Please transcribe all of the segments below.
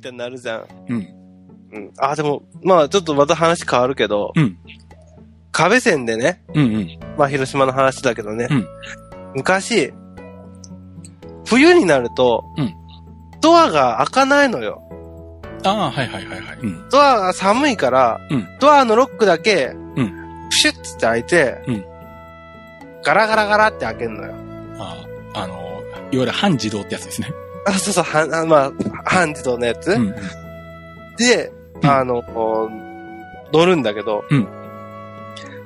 のみたいになるじゃん。うん。うん。あ、でも、まあちょっとまた話変わるけど、うん。壁線でね、うんうん。まあ広島の話だけどね、うん昔、冬になると、うんドアが開かないのよ。ああ、はいはいはいはい。うん。ドアが寒いから、うんドアのロックだけ、んプシュッつって開いて、うんガラガラガラって開けるのよ。ああ、あの、いわゆる半自動ってやつですね。あ、そうそう、は あまあ、半自動のやつ、うんうん。で、うんあの、乗るんだけど、うん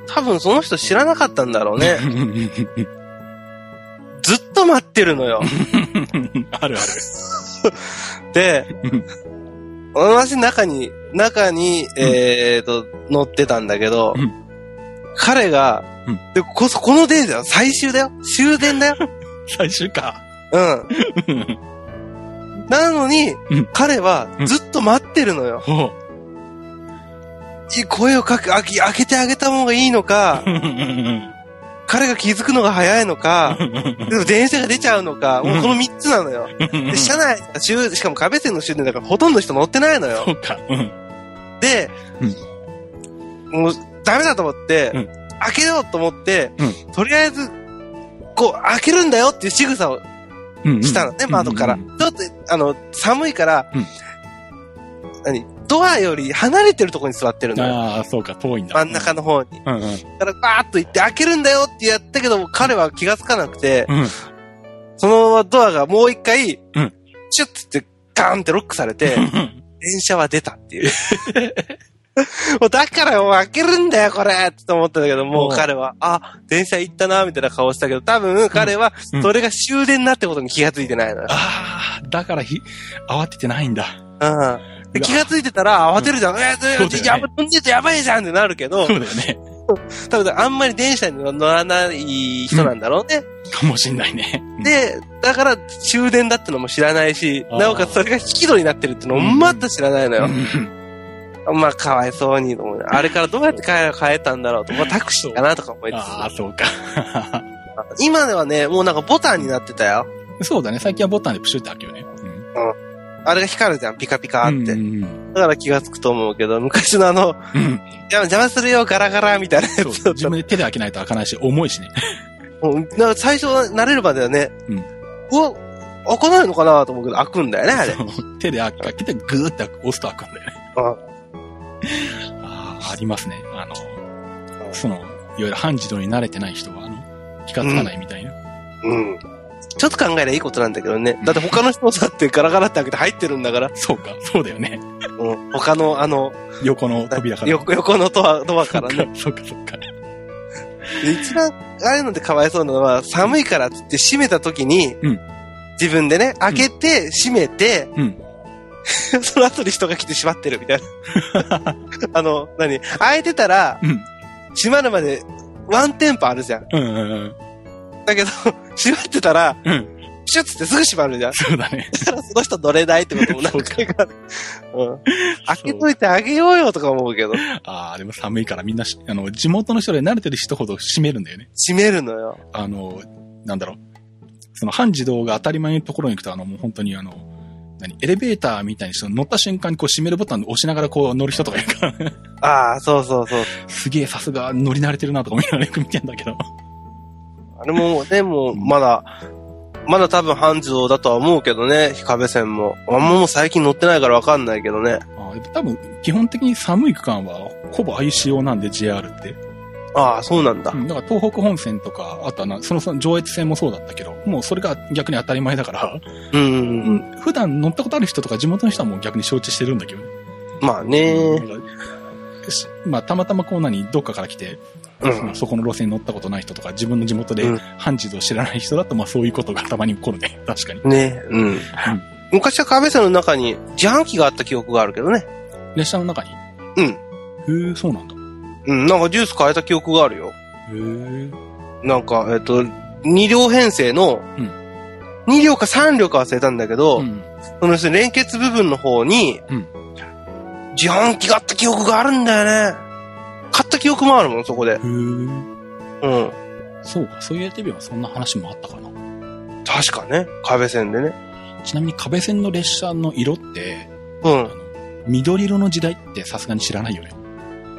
多分その人知らなかったんだろうね。ずっと待ってるのよ。う んあるある。で、私中に、中に、えーと、乗ってたんだけど、うん彼が、うんでこそ、この電車最終だよ。終電だよ。最終か。うん。なのに、うん彼はずっと待ってるのよ。声をかけ、開けてあげた方がいいのか、う。うん彼が気づくのが早いのか、でも電車が出ちゃうのか、もうこの3つなのよ。で、車内、終しかも壁線の終電だからほとんど人乗ってないのよそ。うか。うん。で、もうダメだと思って、うん開けようと思って、うとりあえず、こう、開けるんだよっていう仕草をうん。したのね、窓から。うんちょっと、あの、寒いから、うん何？ドアより離れてるところに座ってるのよ。ああ、そうか、遠いんだ。真ん中の方に。うんうん。だから、バーッと行って開けるんだよってやったけど、彼は気がつかなくて、うん。そのままドアがもう一回、うんシュッつってガーンってロックされて、電車は出たっていう。もうだからもう開けるんだよ、これって思ったんだけど、もう彼は、あ、電車行ったな、みたいな顔したけど、多分彼はうん、それが終電だってことに気がついてないのよ。ああ、だからひ、慌ててないんだ。うんで気がついてたら慌てるじゃん。うだよねー、やば、飛んでてやばいじゃんってなるけどそ、うだよね。多分あんまり電車に乗らない人なんだろうね。かもしんないね。で、だから終電だってのも知らないし、なおかつそれが引き戸になってるってのもまた知らないのよ。まあ、かわいそうに。あれからどうやって帰帰ったんだろうと。まあ、タクシーかなとか思いつああ、そうか。つ。今ではね、もうなんかボタンになってたよ。そうだね。最近はボタンでプシュって開けるね。あれが光るじゃん、ピカピカって。うんうんだから気がつくと思うけど、昔のあの、うん。うん。邪邪魔するよ、ガラガラみたいなやつ自分で手で開けないと開かないし、重いしね。た。うんなんか最初慣れるまではね、うんうわ、開かないのかなと思うけど、開くんだよね、あれ。手で開けてグーって押すと開くんだよね。ああ、ありますね。あの、その、いわゆる半自動に慣れてない人は、あの、気がつかないみたいな。うん。ちょっと考えりゃいいことなんだけどね。だって他の人だってガラガラって開けて入ってるんだから、そうか、そうだよね。うん、他のあの、横の扉から。横横のドアドアからね。そうか、そうか。で一番、ああいうのでかわいそうなのは、寒いからって閉めた時に、うん自分でね、開けて、閉めて、うん。その後に人が来て閉まってるみたいな。あの、何？開いてたら、うん。閉まるまでワンテンポあるじゃん。うんうんうん。だけど、閉まってたら、うん。シュッつってすぐ閉まるじゃん。そうだね。だからその人乗れないってことも何回かある。うん。開けといてあげようよとか思うけど、ああ、でも寒いからみんなし、あの、地元の人で慣れてる人ほど閉めるんだよね。閉めるのよ。あの、なんだろう。その半自動が当たり前のところに行くと、あの、もう本当にあの、何エレベーターみたいにして乗った瞬間にこう閉めるボタンを押しながらこう乗る人とかいるから、ああ、そうそうそう。すげえさすが乗り慣れてるなとか思いながらよく見てんだけど。あれも、でも、まだ、まだ多分半自動だとは思うけどね、壁線も。あんまもう最近乗ってないからわかんないけどね。あー多分、基本的に寒い区間はほぼああいう仕様なんで JR って。ああ、そうなんだう。ん、だから東北本線とか、あとはな、そのその上越線もそうだったけど、もうそれが逆に当たり前だから、うんうんううん。ん、普段乗ったことある人とか地元の人はもう逆に承知してるんだけどね。まあね。しまあ、たまたまこう何、どっかから来て、うん。そこの路線に乗ったことない人とか、自分の地元でうん半自動知らない人だと、まあそういうことがたまに起こるね。確かに。ねうん。昔は壁線の中に自販機があった記憶があるけどね。列車の中に？うん。へえ、そうなんだ。うん、なんかジュース変えた記憶があるよ。へえ。なんか、えっと、2両編成の、うん2両か3両か忘れたんだけど、うん。その連結部分の方に、うん自販機があった記憶があるんだよね。買った記憶もあるもん、そこで。へえ。うん。そうか、そういうテレビはそんな話もあったかな。確かね。壁線でね。ちなみに壁線の列車の色って、うん。緑色の時代ってさすがに知らないよね。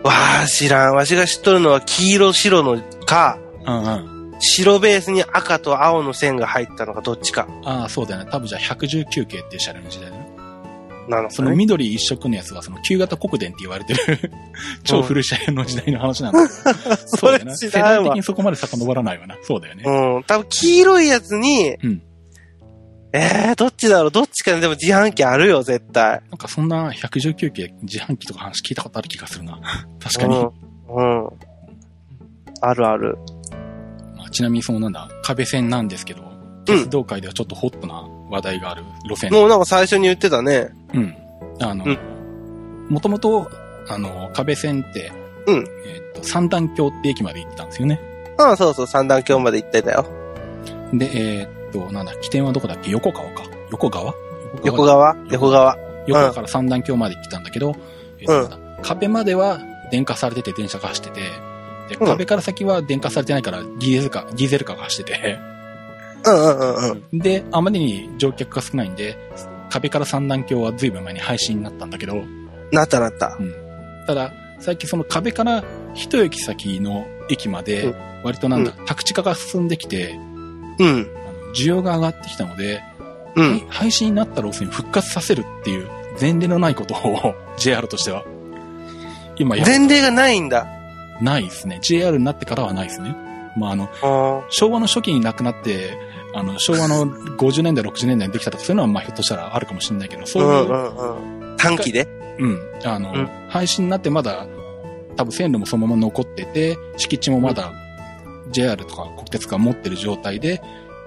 わあ、知らん。わしが知っとるのは黄色白のか、うんうん。白ベースに赤と青の線が入ったのかどっちか。ああ、そうだよね。多分じゃあ119系っていう車両の時代だね。なのその。緑一色のやつはその旧型国電って言われてる 超古い車両の時代の話なんだけど。そうだよな。それ知らんわ世代的にそこまで遡らないわな。そうだよね。うん。多分黄色いやつに、うんえー、どっちだろう？どっちかにでも自販機あるよ、絶対。なんかそんな119系自販機とか話聞いたことある気がするな。確かに。うん。うん。あるある。まあ、ちなみにそのなんだ、壁線なんですけど、鉄道界ではちょっとホットな話題がある路線。もうなんか最初に言ってたね。うん。あのうん、もともと、あの、壁線って、うんえっ、と、三段橋って駅まで行ってたんですよね。ああ、そうそう、三段橋まで行ってたよ。で、えっ、と、なんだ、起点はどこだっけ？横川か。横川？横川？横川？横川。から三段橋まで行ってたんだけど、壁までは電化されてて電車が走ってて、で、うん。壁から先は電化されてないからディーゼルカー、ディーゼルカーが走ってて、うんうんうんうん。で、あまりに乗客が少ないんで、壁から三段橋は随分前に廃止になったんだけど、なったなった。ただ、最近その壁から一駅先の駅までうん、割となんだ、宅地化が進んできて、うん。需要が上がってきたので、うん。廃止になった路線復活させるっていう前例のないことを JR としては今や前例がないんだ。ないですね。JR になってからはないですね。まああの、あ昭和の初期に亡くなって、あの、昭和の50年代、60年代にできたとか、そういうのはまあひょっとしたらあるかもしれないけど、そういう、うんうんうん。短期で？うん、あの、うん廃止になってまだ、多分線路もそのまま残ってて、敷地もまだ JR とか国鉄が持ってる状態で、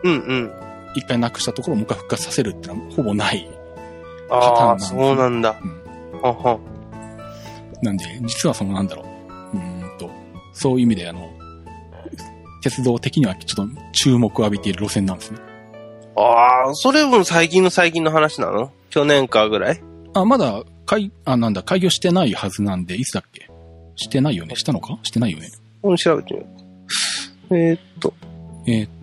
うんうん。一回なくしたところをもう一回復活させるってのはほぼない。ああ、パターンなんですねそうなんだ。うんははなんで、実はそのなんだろう。うーんと、そういう意味であの、鉄道的にはちょっと注目を浴びている路線なんですね。ああ、それも最近の最近の話なの？去年かぐらい？あ、まだ、開、あ、なんだ、開業してないはずなんで、いつだっけ？してないよねしたのか？してないよねうん、調べてみよう。えーっと、えー、なんだ。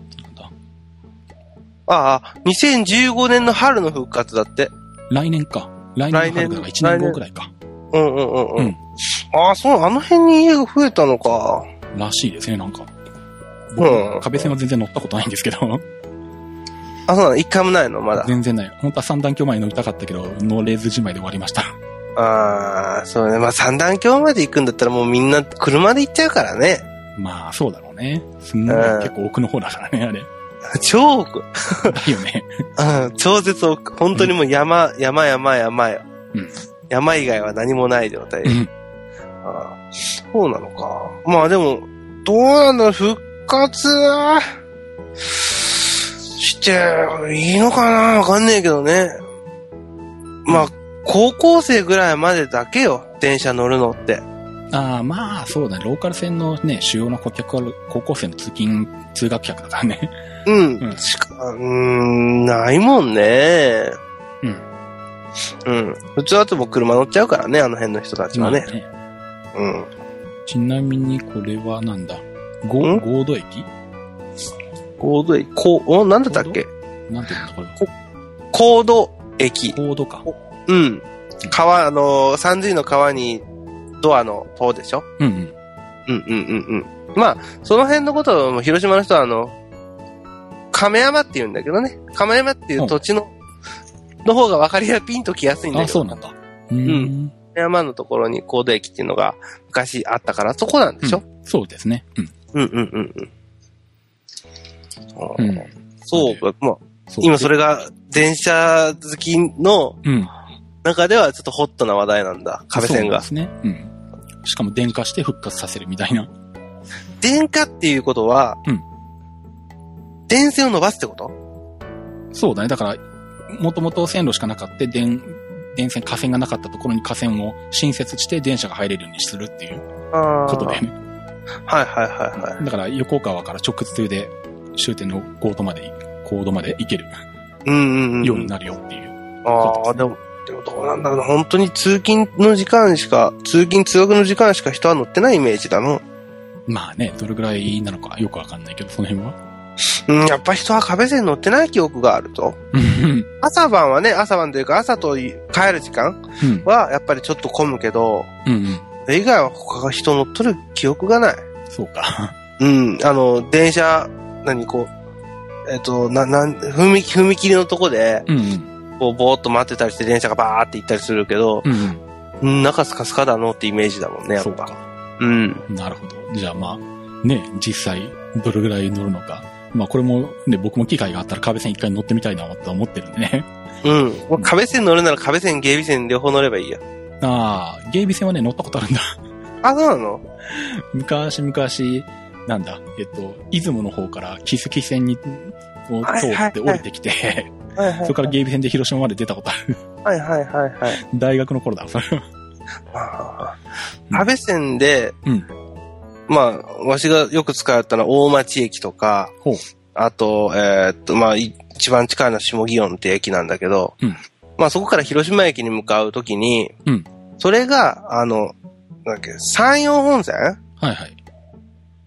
ああ、2015年の春の復活だって。来年か。来年の春だから来年1年後くらいか。うんうんうんう。うんんああ、そう、あの辺に家が増えたのか。らしいですね、なんか。うん壁線は全然乗ったことないんですけど。あ、そうなの？一回もないの？まだ。全然ない。本当は三段橋まで乗りたかったけど、乗れずじまいで終わりました。ああ、そうね。まあ三段橋まで行くんだったらもうみんな車で行っちゃうからね。まあ、そうだろうね。すんごいうん結構奥の方だからね、あれ。超奥。だよね。うん、超絶奥。本当にもう山、山山山よ。うん山以外は何もない状態。うんああそうなのか。まあでも、どうなんだろう、復活していいのかなわかんねえけどね。まあ、高校生ぐらいまでだけよ、電車乗るのって。ああ、まあ、そうだね。ローカル線のね、主要な顧客は高校生の通勤、通学客だからね。うん。うんしか、うーん、ないもんね。うん。うん。普通だともう車乗っちゃうからね、あの辺の人たちはねま。あねうん。ちなみにこれはなんだ？ゴん？ゴード駅？コード駅、こう、お、なんだったっけ？なんていうのこれ？コード駅。コードか。うん。川、あのー、三髄の川にドアの塔でしょ？うんうん。うんうんうんうん。まあ、その辺のことを広島の人はあの、亀山って言うんだけどね。亀山っていう土地の、の方が分かりやピンときやすいんだあ、けど。そうなんだ。うーん。亀山のところにコード駅っていうのが昔あったから、そこなんでしょ、うんそうですね。うん。うん、うんうんうんうん。そうか。まあ、今それが電車好きのうん。中ではちょっとホットな話題なんだ。壁線が。そうですね。うん。しかも電化して復活させるみたいな。電化っていうことは、うん電線を伸ばすってこと？そうだね。だから、もともと線路しかなかった電、電線、架線がなかったところに架線を新設して電車が入れるようにするっていうあことだよね。はいはいはいはい。だから横川から直通で終点のコードまで、コードまで行けるうんうんうん。ようになるよっていう。ああ、でも、でもどうなんだろうな。本当に通勤の時間しか、通勤通学の時間しか人は乗ってないイメージだの。まあね、どれぐらいなのかよくわかんないけど、その辺は。うん、やっぱ人は壁線乗ってない記憶があると。うん朝晩はね、朝晩というか朝と帰る時間うん。はやっぱりちょっと混むけど、うんうん。それ以外は他が人乗っとる記憶がない。そうか。うん、あの、電車、何こう、えっ、と、な、なん、踏切、踏切のとこで、うんうん。こう、ぼーっと待ってたりして電車がバーって行ったりするけど、うん中スカスカだのってイメージだもんね、やっぱ。そうか。うん。なるほど。じゃあまあ、ね、実際、どれぐらい乗るのか。まあこれもね、僕も機会があったら壁線一回乗ってみたいなと思ってるんでね。うん。壁線乗るなら壁線、芸備線両方乗ればいいや。ああ、芸備線はね、乗ったことあるんだ。あ、そうなの？昔々、なんだ、えっと、出雲の方から木月線に、を通はいはいって降りてきて、はいはい。それから芸備線で広島まで出たことある。はいはいはいはい。大学の頃だ、それは。あー壁線で、うんまあ、わしがよく使ったのは大町駅とか、ほうあと、えーっと、まあ、い一番近いのは下祇園って駅なんだけど、うんまあそこから広島駅に向かうときに、うんそれが、あの、なんだっけ、山陽本線はいはい。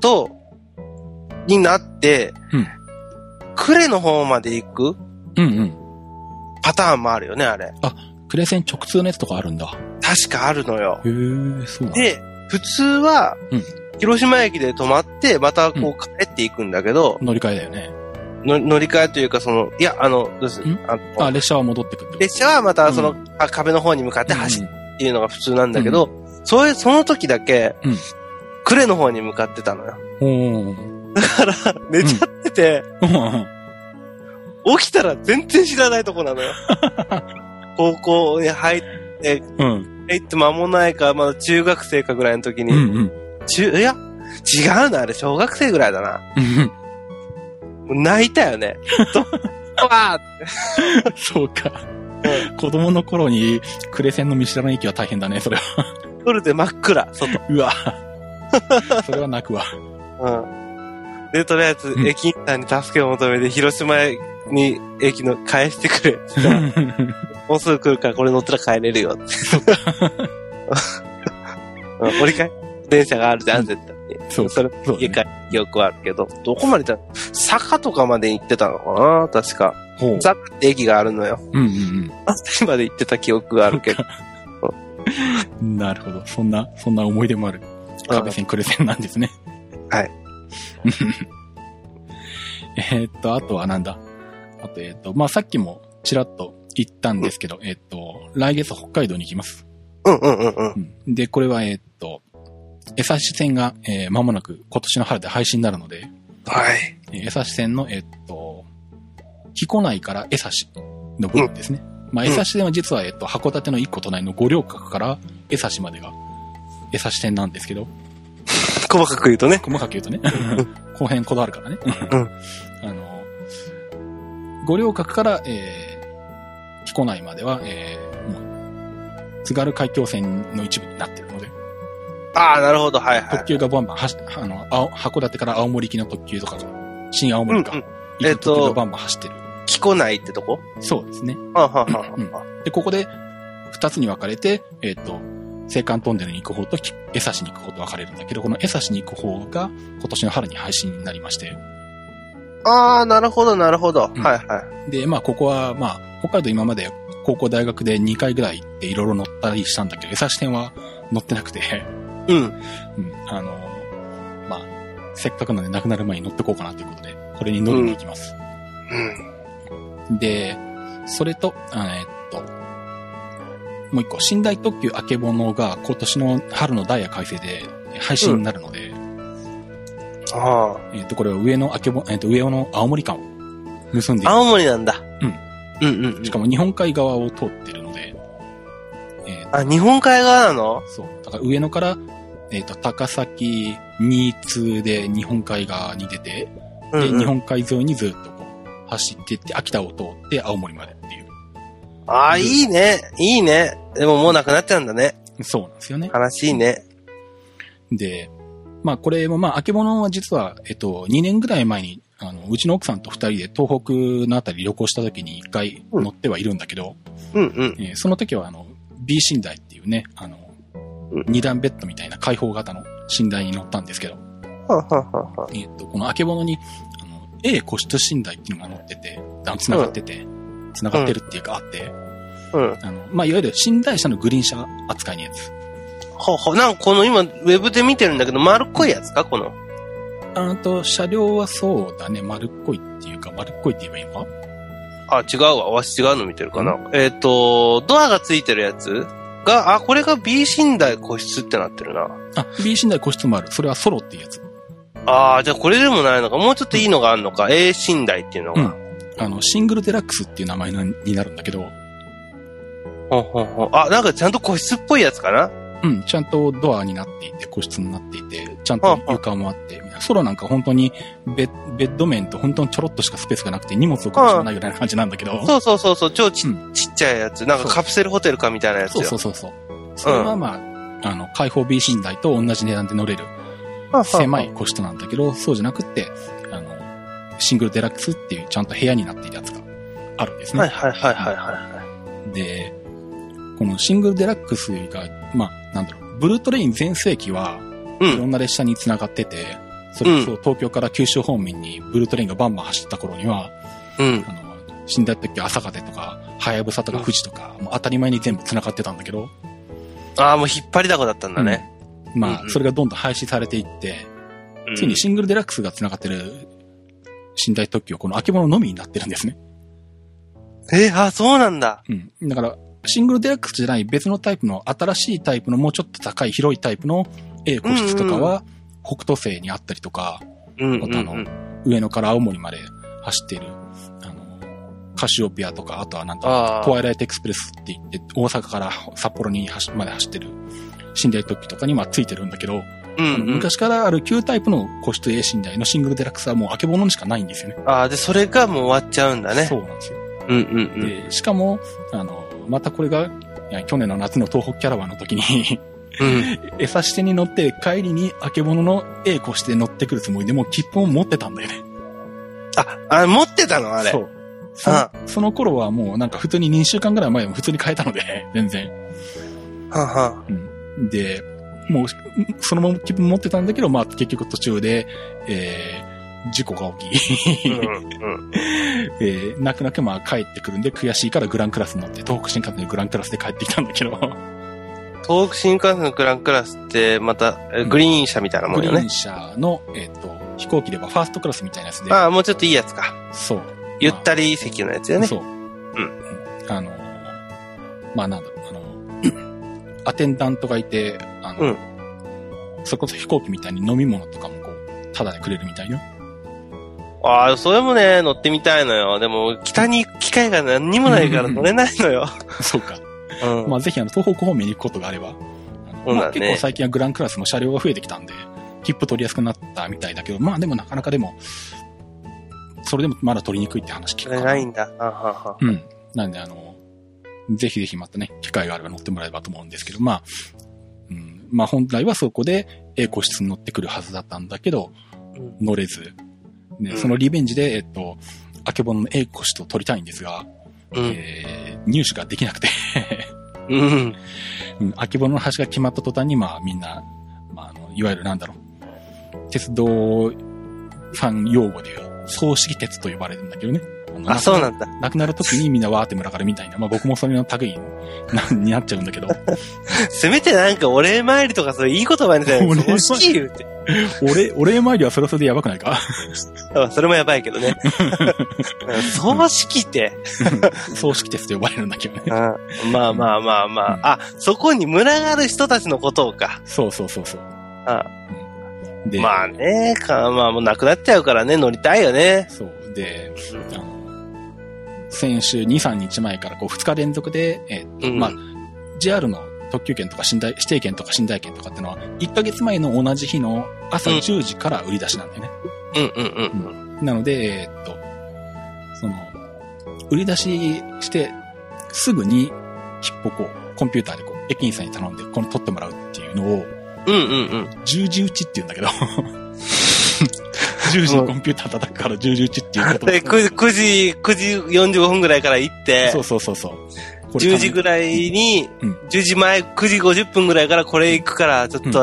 と、になって、うん呉の方まで行くうんうん。パターンもあるよね、あれ。クレセン直通のやつとかあるんだ。確かあるのよ。へえ、そう。で、普通はうん、広島駅で止まって、またこう帰っていくんだけど、乗り換えだよね。の乗り換えというか、その、いや、あの、どうす？ん？あのあ、列車は戻ってくる。列車はまたその、うあ壁の方に向かって走るる。っていうのが普通なんだけど、それ、その時だけうん、呉の方に向かってたのよ。だから、寝ちゃってて、うん起きたら全然知らないとこなのよ。高校に入って、うん。入って間もないか、まだ中学生かぐらいの時に、うんうん。中、いや、違うな、あれ、小学生ぐらいだな。泣いたよね。ど、わーって。そうか。子供の頃にクレセンの見知らない駅は大変だね、それは。夜で真っ暗、外。うわ。それは泣くわ。うん。で、とりあえずう、ん駅員さんに助けを求めて、広島に駅の返してくれ。もうすぐ来るからこれ乗ったら帰れるよって。うん折り返電車があるじゃん、絶対に。そうそれ、家帰る記憶はあるけど、どこまで行った坂とかまで行ってたのかな？確か。坂って駅があるのよ。うんうんあっちまで行ってた記憶があるけど。うん。なるほど。そんな、そんな思い出もある。壁線クレセンなんですね。はい。えーっと、あとはなんだ？あと、えーっと、まあ、さっきもちらっと言ったんですけど、えーっと、来月北海道に行きます。うんうんうんうん。うんで、これは、えーっと、江差線が、えー間もなく今年の春で配信になるので、はい。えー江差線の、えーっと、木古内から江差の部分ですね。まあ、江差線は実は、えーっと、函館の一個隣の五稜郭から江差までが江差線なんですけど、細かく言うとね。細かく言うとね、後編こだわるからね。うん五稜郭から、えー、木古内までは、えー、もう、津軽海峡線の一部になってるので、ああ、なるほど、はいはい。特急がバンバン走っあの、青函館から青森行きの特急とかが、新青森か、うんうん。行く特急がバンバン走ってる。木古内ってとこ？そうですね。はあ、はあはで、ここで、二つに分かれて、えっ、と、青函トンネルに行く方と、き江差に行く方と分かれるんだけど、この江差に行く方が、今年の春に配信になりまして、あ。ああ、なるほど、なるほど。うんはいはい。で、まあ、ここは、まあ、北海道今まで高校大学で2回ぐらい行っていろいろ乗ったりしたんだけど、江差線は乗ってなくて、うん。うん、あの、まあ、せっかくなんで亡くなる前に乗ってこうかなということで、これに乗りに行きます。うん。で、それと、あえっと、もう一個、寝台特急あけぼのが今年の春のダイヤ改正で配信になるので、あえっと、これは上のあけぼ、えっと、上野の青森間を結んでいあ。く青森なんだ。うん。うんうんうん。しかも日本海側を通ってるので、えーあ、日本海側なの？そう。だから上野から、えっ、と、高崎、新津で日本海側に出て、で、うんうん日本海沿いにずっとこう、走ってって、秋田を通って青森までっていう。ああ、いいね。いいね。でももうなくなっちゃうんだね。そうなんですよね。悲しいね。で、まあこれもまあ、あけぼのは実は、えっと、2年ぐらい前に、あの、うちの奥さんと2人で東北のあたり旅行した時に1回乗ってはいるんだけど、うんうん。えーその時はあの、B 寝台っていうね、あのうん、二段ベッドみたいな開放型の寝台に乗ったんですけど、はあはあはあはあえっと、このあけぼのに、あの、A 個室寝台っていうのが載ってて、あの繋がってて、繋がってるっていうかあって、うん。あの、まあ、いわゆる寝台車のグリーン車扱いのやつ。ほうほう。なんかこの今、ウェブで見てるんだけど、丸っこいやつか？この。あと、車両はそうだね、丸っこいっていうか、丸っこいって言えばいいの？かあ、違うわ。わし違うの見てるかな。えっ、と、ドアがついてるやつが、あ、これが B 寝台個室ってなってるな。あ、B 寝台個室もある。それはソロっていうやつ。ああ、じゃあこれでもないのか。もうちょっといいのがあるのか？A 寝台っていうのが。うん。あの、シングルデラックスっていう名前のになるんだけど、ほんほんほんあ、なんかちゃんと個室っぽいやつかな？うん、ちゃんとドアになっていて、個室になっていて、ちゃんと床もあって、ソロなんか本当にベッベッド面と本当にちょろっとしかスペースがなくて荷物置く場所がないぐらいな感じなんだけど、そうそうそうそう、超ち,、うちっちゃいやつ。なんかカプセルホテルかみたいなやつそうよ。そうそうそう。それはまあ、あの、開放 B 寝台と同じ値段で乗れる狭い個室なんだけど、そうじゃなくって、あの、シングルデラックスっていうちゃんと部屋になっているやつがあるんですね。はいはいはいはいはい。で、このシングルデラックスが、まあ、なんだろう、ブルートレイン全盛期は、うん。いろんな列車に繋がってて、それこそ東京から九州方面にブルートレインがバンバン走った頃には、うん。あの、寝台特急朝風とか、はやぶさとか富士とか、もう当たり前に全部繋がってたんだけど、ああ、もう引っ張りだこだったんだね。まあ、うんうんそれがどんどん廃止されていって、うんついにシングルデラックスが繋がってる寝台特急はこのあけぼののみになってるんですね。えー、あ、そうなんだ。うん。だから、シングルデラックスじゃない別のタイプの新しいタイプのもうちょっと高い広いタイプの A 個室とかは北斗星にあったりとか、うんうん、うあのん。上野から青森まで走っている、あの、カシオペアとか、あとはなんあか、ートワイライトエクスプレスって言って、大阪から札幌に走まで走ってる寝台特急とかにまあついてるんだけど、うんうん、昔からある旧タイプの個室 A 寝台のシングルデラックスはもうあけぼのにしかないんですよね。ああ、で、それがもう終わっちゃうんだね。そうなんですよ。うんうんうん。で、しかも、あの、またこれが、去年の夏の東北キャラバンの時に、うん。餌してに乗って帰りにあけぼのの A 個室で乗ってくるつもりでもう切符を持ってたんだよね。あ、あ、持ってたのあれ。そう。そのその頃はもうなんか普通に2週間ぐらい前でも普通に買えたので、全然。はは。うん。で、もう、そのまま切符持ってたんだけど、まあ結局途中で、えー、事故が起き、うんうん。えー、泣く泣くまあ帰ってくるんで悔しいからグランクラスに乗って、東北新幹線でグランクラスで帰ってきたんだけど、東北新幹線のグランクラスって、また、えグリーン車みたいなもんよねグリーン。車の、えっ、と、飛行機ではファーストクラスみたいなやつで、ああ、もうちょっといいやつか。そう。ゆったり席のやつよね。そう。うん。あの、まあなんだろう、あの、アテンダントがいて、あの、うんそれこそ飛行機みたいに飲み物とかもこう、タダでくれるみたいな。ああ、それもね、乗ってみたいのよ。でも、北に行く機会が何にもないから乗れないのよ。そうか。うん。まあぜひあの、東北方面に行くことがあれば。うだねまあ結構最近はグランクラスも車両が増えてきたんで、切符取りやすくなったみたいだけど、まあでもなかなかでも、それでもまだ取りにくいって話聞くから。ないんだ。あはは。うん。なんで、あの、ぜひぜひまたね、機会があれば乗ってもらえればと思うんですけど、まあ、うん、まあ本来はそこで A 個室に乗ってくるはずだったんだけど、うん乗れず、ね、うんそのリベンジで、えっと、あけぼのの A 個室を取りたいんですが、うん。えー入手ができなくて、うん。うん、あけぼのの橋が決まった途端に、まあみんな、まああの、いわゆるなんだろう、鉄道ファン用語でいう、葬式鉄と呼ばれるんだけどね。のあ、そうなんだ。亡くなる時にみんなわーって群がるみたいな。まあ僕もそれの類なになっちゃうんだけど、せめてなんかお礼参りとかそういういい言葉にさ、お礼参り葬式言うて。俺、お礼参りはそれはそれでやばくないか？あそれもやばいけどね。うん葬式って。葬式鉄と呼ばれるんだけどね。うんまあまあまあまあ。あ、そこに群がる人たちのことをか。そうそうそうそう。あで、まあね、かまあもうなくなっちゃうからね、乗りたいよね。そう。で、あの、先週2、3日前からこう2日連続で、えーっとうんまあ、JR の特急券とか寝台、指定券とか寝台券とかってのは、1ヶ月前の同じ日の朝うん10時から売り出しなんだよね。うんうんうん。なので、えーっと、その、売り出しして、すぐに切符をこう、コンピューターでこう、駅員さんに頼んで、この取ってもらうっていうのを、うんうんうん。十字打ちって言うんだけど、10時にコンピューター叩くから十字打ちっていうことで、9時、9時、9時45分ぐらいから行ってそ、うそうそうそう。これ10時ぐらいにうん、10時前、9時50分ぐらいからこれ行くから、ちょっと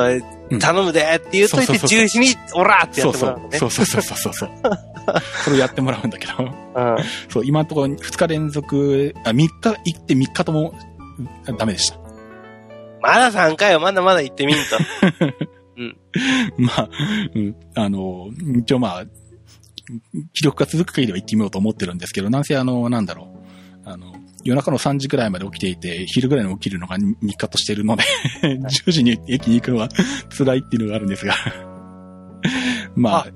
頼むでって言うといて、10時に、オラーってやってもらうのね。そうそうそうそうそう。それをやってもらうんだけど。うん、そう、今のところ2日連続、あ、3日行って3日ともダメでした。まだ3回よ、まだまだ行ってみんと。うん。まあ、うん、あの、一応まあ、記録が続く限りは行ってみようと思ってるんですけど、なんせあの、なんだろう。あの、夜中の3時くらいまで起きていて、昼ぐらいに起きるのが日課としてるので10時に駅に行くのは辛いっていうのがあるんですが まあ。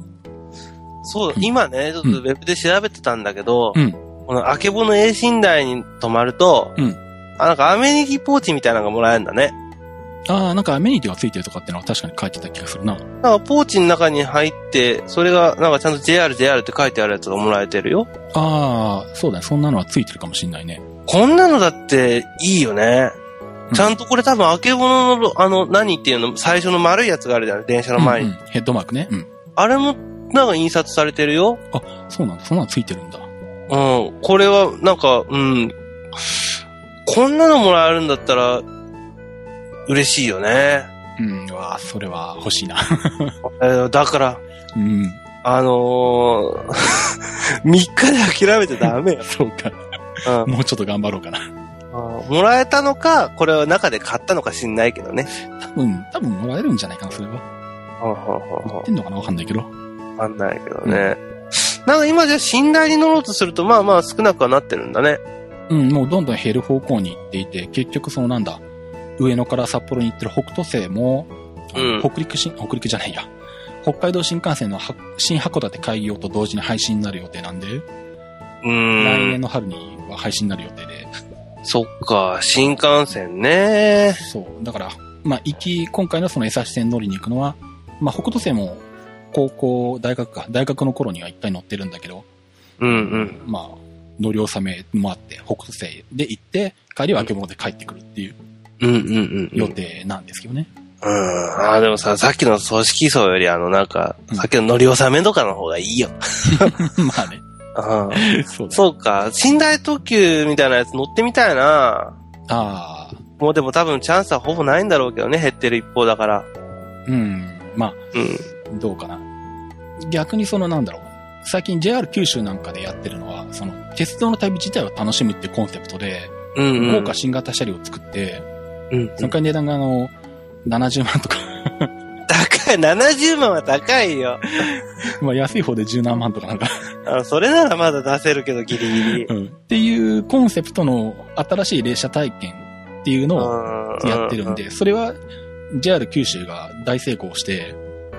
そう、今ね、ちょっとウェブで調べてたんだけど、うん、このあけぼの A 寝台に泊まると、うん、あ、なんかアメニティポーチみたいなのがもらえるんだね。ああ、なんかアメニティがついてるとかってのは確かに書いてた気がするな。なんかポーチの中に入って、それがなんかちゃんと JR、JR って書いてあるやつがもらえてるよ。ああ、そうだね。そんなのはついてるかもしんないね。こんなのだっていいよね。ちゃんとこれ多分、あけぼのの、あの、何っていうの、最初の丸いやつがあるじゃん、電車の前に。うんうん、ヘッドマークね。うん。あれも、なんか印刷されてるよ。あ、そうなんだ。そんなのついてるんだ。うん。これは、なんか、うん。こんなのもらえるんだったら、嬉しいよね。うん、わそれは欲しいな。だから、うん。あのー、3日で諦めてダメよ。そうか。うん、もうちょっと頑張ろうかな。もらえたのか、これは中で買ったのか知んないけどね。多分、多分もらえるんじゃないかな、それは。売ってんのかなわかんないけど。わかんないけどね。うん、なんか今じゃ寝台に乗ろうとすると、まあまあ少なくはなってるんだね。うん、もうどんどん減る方向に行っていて、結局そのなんだ、上野から札幌に行ってる北斗星も、うん、北陸新、北陸じゃないや。北海道新幹線の新函館開業と同時に配信になる予定なんで、うん。来年の春には配信になる予定で。そっか、新幹線ね。そう。だから、まあ、行き、今回のその江差線乗りに行くのは、まあ、北斗星も、高校、大学か、大学の頃には一回乗ってるんだけど、うんうん。まあ、乗り納めもあって、北斗星で行って、帰りは明け物で帰ってくるっていう、うん。予定なんですけどね。うん。ああ、でもさ、さっきの組織層より、あの、なんか、さっきの乗り納めとかの方がいいよ。まあね。そうそうか。寝台特急みたいなやつ乗ってみたいな。ああ。もうでも多分チャンスはほぼないんだろうけどね、減ってる一方だから。うん。まあ、うん、どうかな。逆にそのなんだろう。最近 JR 九州なんかでやってるのは、その、鉄道の旅自体を楽しむってコンセプトで、うんうん、豪華新型車両を作って、うん、うん、その回値段があの、70万とか高い、70万は高いよ。まあ安い方で十何万とかなんかあ。それならまだ出せるけどギリギリ。うん。っていうコンセプトの新しい列車体験っていうのをやってるんで、それは JR 九州が大成功して、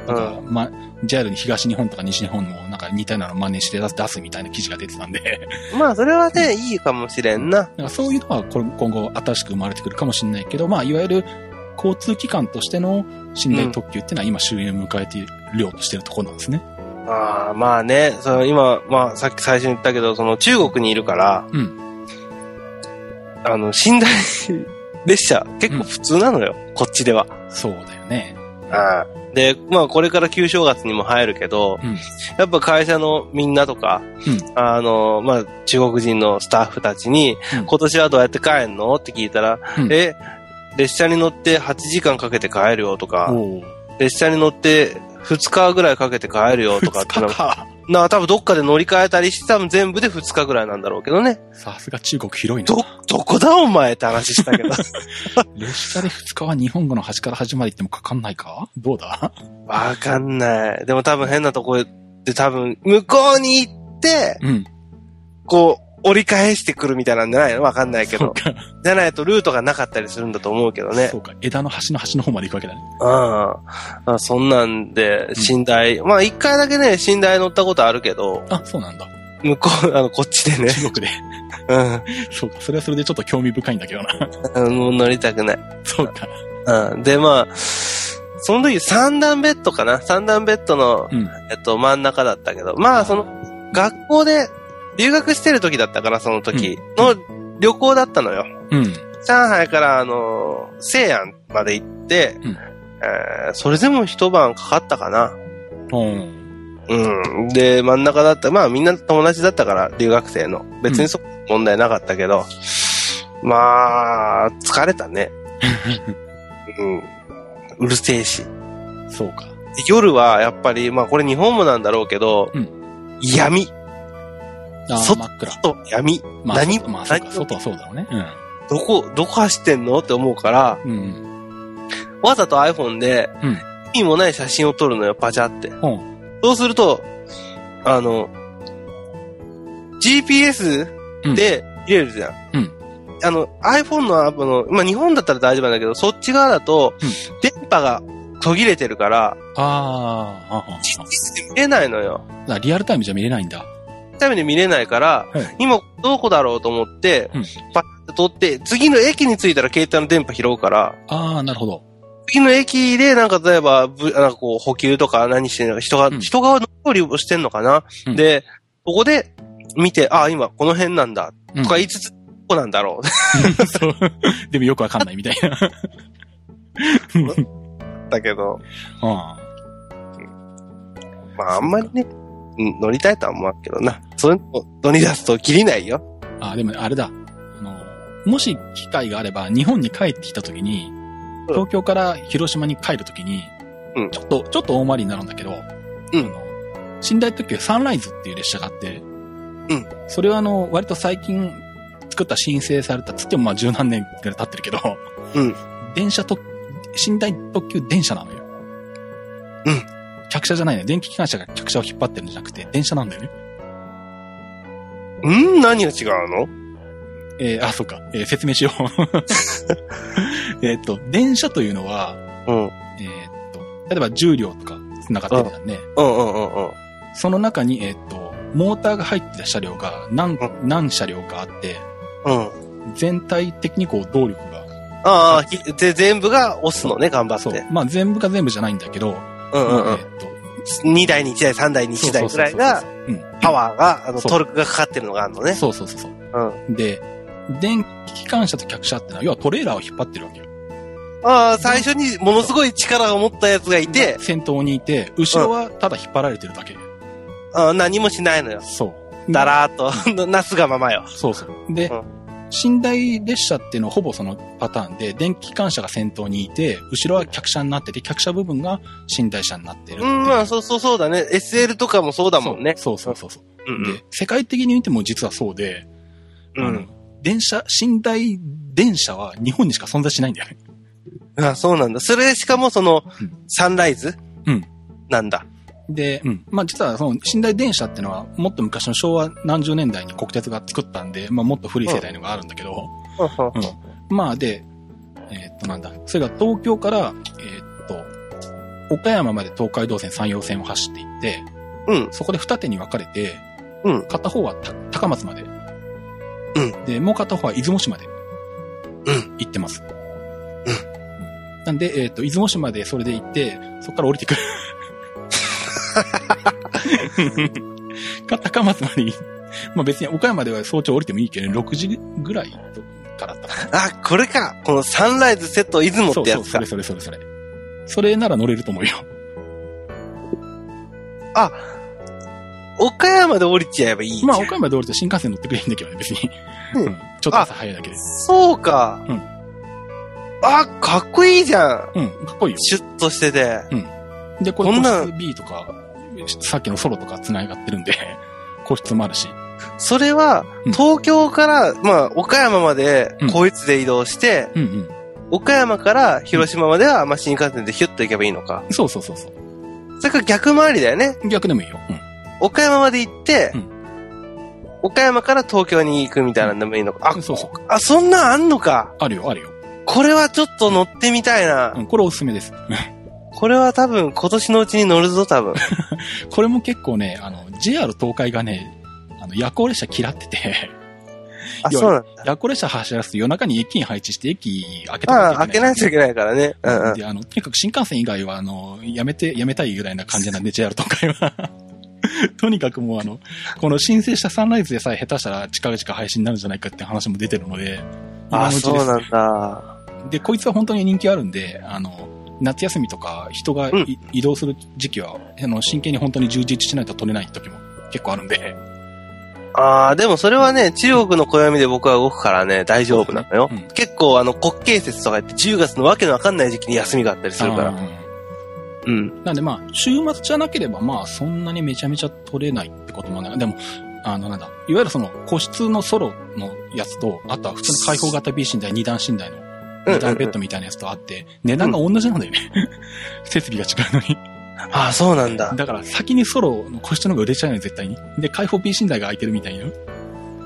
なんか、ま、JR に東日本とか西日本もなんか似たようなの真似して出すみたいな記事が出てたんで まあそれはね、いいかもしれんな。なそういうのは今後新しく生まれてくるかもしれないけど、まあいわゆる交通機関としての寝台特急っていうのは今終焉を迎えているようとしてるところなんですね。ああ、まあね、その今、まあさっき最初に言ったけど、その中国にいるから、うん、あの、寝台 列車結構普通なのよ、うん、こっちでは。そうだよね。ああ。で、まあこれから旧正月にも入るけど、うん、やっぱ会社のみんなとか、うん、あの、まあ中国人のスタッフたちに、今年はどうやって帰んのって聞いたら、え、列車に乗って8時間かけて帰るよとか、列車に乗って2日ぐらいかけて帰るよとかってな、多分どっかで乗り換えたりして多分全部で2日ぐらいなんだろうけどね。さすが中国広いな。ど、どこだお前って話したけど。列車で2日は日本語の端から端まで行ってもかかんないか？どうだ？わかんない。でも多分変なとこで多分向こうに行って、うん、こう、折り返してくるみたいなんじゃないの？わかんないけど。じゃないとルートがなかったりするんだと思うけどね。そうか。枝の端の端の方まで行くわけだね。うん。あそんなんで、寝台、うん、まあ一回だけね、寝台乗ったことあるけど。あ、そうなんだ。向こう、あの、こっちでね。中国で。うん。そうか。それはそれでちょっと興味深いんだけどな。もう乗りたくない。そうか。うん。で、まあ、その時三段ベッドかな三段ベッドの、うん、えっと、真ん中だったけど、まあ、その、学校で留学してる時だったから、その時の旅行だったのよ。うん。上海からあの、西安まで行って、うん、えー、それでも一晩かかったかな。うん。うん。で、真ん中だった。まあみんな友達だったから、留学生の。別にそ、問題なかったけど、まあ、疲れたね。うん。うるせえし。そうか。夜はやっぱり、まあこれ日本もなんだろうけど、うん闇。あそっ暗。と闇。まあ、何そまあ、そうか何外はそうだろうね。どこ、どこ走ってんのって思うから、うん。うん。わざと iPhone でうん、意味もない写真を撮るのよ、パチャって。うん。そうすると、あの、GPS うんで入れるじゃん。うんあの、iPhone のアプの、まあ、日本だったら大丈夫なんだけど、そっち側だと、うん電波が途切れてるから、あーあー、あー実で見れないのよ。リアルタイムじゃ見れないんだ。ために見れないから、はい。今どこだろうと思って、うん。パッと撮って、次の駅に着いたら携帯の電波拾うから、ああ、なるほど。次の駅で、なんか例えば、ぶなんかこう、補給とか何してんのか、人が、うん。人側の料理をしてんのかな、うん。で、ここで見て、ああ、今この辺なんだ、うん。とか言いつつ、どこなんだろう。そう。でもよくわかんないみたいな。だけど、あまああんまりね、うん乗りたいとは思うけどな。そういうの乗り出すと切りないよ。あ、でもあれだ。あの、もし機会があれば、日本に帰ってきた時に、うん東京から広島に帰る時に、うんちょっと、ちょっと大回りになるんだけど、うんあの、寝台特急サンライズっていう列車があって、うんそれはあの、割と最近作った申請された、つってもまあ十何年くらい経ってるけど、うん。電車と、寝台特急電車なのよ。うん。客車じゃないね。電気機関車が客車を引っ張ってるんじゃなくて、電車なんだよね。うん？何が違うの？えーあ、そうか。えー説明しよう。えっと、電車というのは、うん。うんえーっと、例えば重量とか繋がってるじゃんね。うんうんうん。その中に、えーっと、モーターが入ってた車両が何、何車両かあって、うん。全体的にこう動力が。ああ、全部が押すのね、頑張って。。そうまあ全部が全部じゃないんだけど、うんうんうん2台に1台、3台に1台ぐらいが、パワーが、あの、トルクがかかってるのがあるのね。そうそうそうそう。うん。で、電気機関車と客車ってのは、要はトレーラーを引っ張ってるわけよ。ああ、最初にものすごい力を持ったやつがいて、先頭にいて、後ろはただ引っ張られてるだけ。あー何もしないのよ。そう。だらーっと、なすがままよ。そうそう。で、うん寝台列車っていうのはほぼそのパターンで、電気機関車が先頭にいて、後ろは客車になってて、客車部分が寝台車になってるううん、まあ、そうそうそうだね。SL とかもそうだもんね。そうそうそうそう。うんで、世界的に見ても実はそうで、うん。あの、電車、寝台電車は日本にしか存在しないんだよね。うん。あそうなんだ。それ、しかもその、うんサンライズうん。なんだ。で、うん。まあ実はその寝台電車っていうのは、もっと昔の昭和何十年代に国鉄が作ったんで、まあもっと古い世代のがあるんだけど、うん。まあで、えーっとなんだ、それが東京から、えーっと、岡山まで東海道線山陽線を走っていって、うん。そこで二手に分かれて、うん。片方はた高松まで。うん。で、もう片方は出雲市まで。うん。行ってます。うん。なんで、えーっと、出雲市までそれで行って、そこから降りてくる。か 高松までいまあ別に岡山では早朝降りてもいいけど、6時ぐらいからだったかな。あ、これか。このサンライズセット出雲そうそう、ってやつかそれ。それそれそれ。それなら乗れると思うよ。岡山で降りちゃえばいい。まあ岡山で降りて新幹線乗ってくれるんだけどね、別に。うんうん。ちょっと朝早いだけで。そうか。うんあ、かっこいいじゃん。うん、かっこいいよ。シュッとしてて。で、これこんなん個室 B とか、さっきのソロとか繋がってるんで、個室もあるし。それはうん、東京から、まあ、岡山までうん、こいつで移動して、うんうん。岡山から広島までは、まあ、新幹線でヒュッと行けばいいのか。そうそうそうそう。それから逆回りだよね。逆でもいいよ。うん。岡山まで行って、うん岡山から東京に行くみたいなんでもいいのか。あ、そうそう。あ、そんなんあんのか。あるよ、あるよ。これはちょっと乗ってみたいな。うん、これおすすめです。これは多分今年のうちに乗るぞ、多分。これも結構ね、あの、JR 東海がね、あの、夜行列車嫌ってて、あ、そうなんだ。夜行列車走らすと夜中に駅に配置して駅開けたああ、開けないといけないからね。うんうん。で、あの、とにかく新幹線以外は、あの、やめて、やめたいぐらいな感じなんで、JR 東海は。とにかくもうあの、この申請したサンライズでさえ下手したら近々配信になるんじゃないかって話も出てるので、今あ、そうなんだ。で、こいつは本当に人気あるんで、あの、夏休みとか人がい、うん移動する時期は、あの、真剣に本当に充実しないと取れない時も結構あるんで。ああ、でもそれはね、中国の暦で僕は動くからね、大丈夫なのよ。うん結構あの、国慶節とか言って10月のわけのわかんない時期に休みがあったりするから。うん。なんでまあ、週末じゃなければまあ、そんなにめちゃめちゃ取れないってこともない。でも、あの、なんだ、いわゆるその個室のソロのやつと、あとは普通の開放型 B 寝台、二段寝台のうん二段ベッドみたいなやつとあって、値段が同じなんだよね。設備が違うのに。ああ、そうなんだ。だから先にソロの個室の方が売れちゃうのよ、絶対に。で、開放 B 寝台が空いてるみたいな。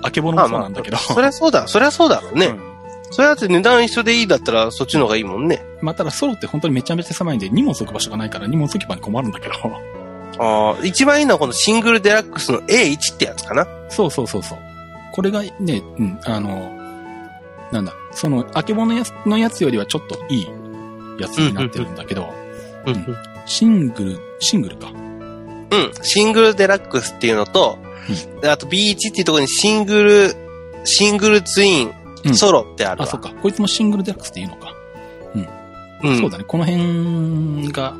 あけぼのもそうなんだけど。そりゃそうだ、そりゃそうだろうね。うんそれだって値段一緒でいいだったらそっちの方がいいもんね。まあ、ただソロって本当にめちゃめちゃ狭いんで、荷物置く場所がないから荷物置き場に困るんだけど。ああ、一番いいのはこのシングルデラックスの A1 ってやつかな。そうそうそうそう。これがね、うん、あの、なんだ、その、あけぼのやつのやつよりはちょっといいやつになってるんだけど、うんんシングル、シングルか。うん。シングルデラックスっていうのと、であと B1 っていうところにシングル、シングルツイン、うんソロってあるわ。あ、そっか。こいつもシングルデラックスっていうのか。うん。そうだね。この辺が、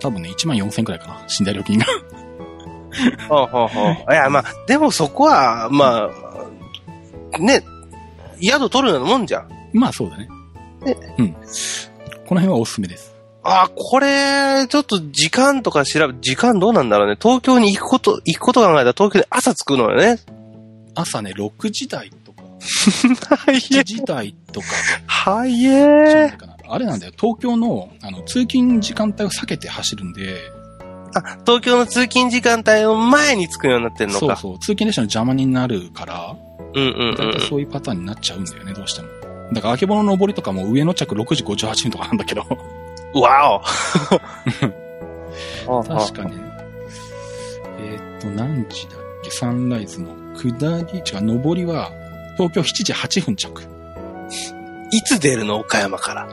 多分ね、1万4000くらいかな。寝台料金が。ほうほうほう。いや、まあ、でもそこは、まあ、ね、宿取るようなもんじゃん。まあそうだね。うん。この辺はおすすめです。あ、これ、ちょっと時間とか調べ、時間どうなんだろうね。東京に行くこと、行くこと考えたら東京で朝着くのよね。朝ね、6時台とか、はい7時台とか、はいえいかな。あれなんだよ。東京の、あの、通勤時間帯を避けて走るんで、あ、東京の通勤時間帯の前に着くようになってんのか。そうそう。通勤列車の邪魔になるから、うんうんうだいたいん。そういうパターンになっちゃうんだよね、どうしても。だから、あけぼのの登りとかも上の着6時58分とかなんだけど、わお 確かね、えーっと、何時だっけ、サンライズの下り、違う、上りは、東京7時8分着。いつ出るの？岡山から。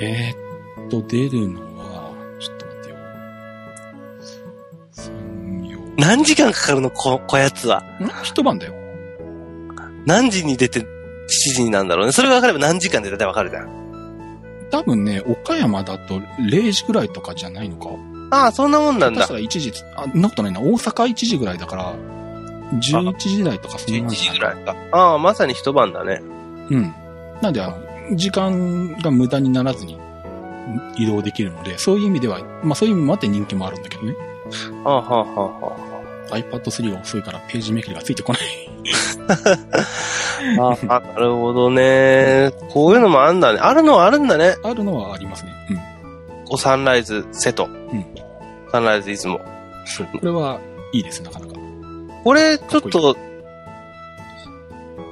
えーっと、出るのは、ちょっと待ってよ。何時間かかるの？こ、こやつは。一晩だよ。何時に出て7時になんだろうね。それが分かれば何時間で大体分かるじゃん。多分ね、岡山だと0時ぐらいとかじゃないのか。ああ、そんなもんなんだ下手した。ら1時、あ、なことないな。大阪1時ぐらいだから、11時台とかそんな11もんじゃない時ぐらいか。ああ、まさに一晩だね。うん。なんで、あの、時間が無駄にならずに移動できるので、そういう意味では、まあそういう意味もあって人気もあるんだけどね。はあ、はあはあは iPad3 が遅いからページめくりがついてこない。あ、あ、なるほどね。こういうのもあんだね。あるのはあるんだね。あるのはありますね。うん。こうサンライズ、瀬戸。んサンライズ、出雲。そう。これはいいです、なかなか。これ、ちょっと、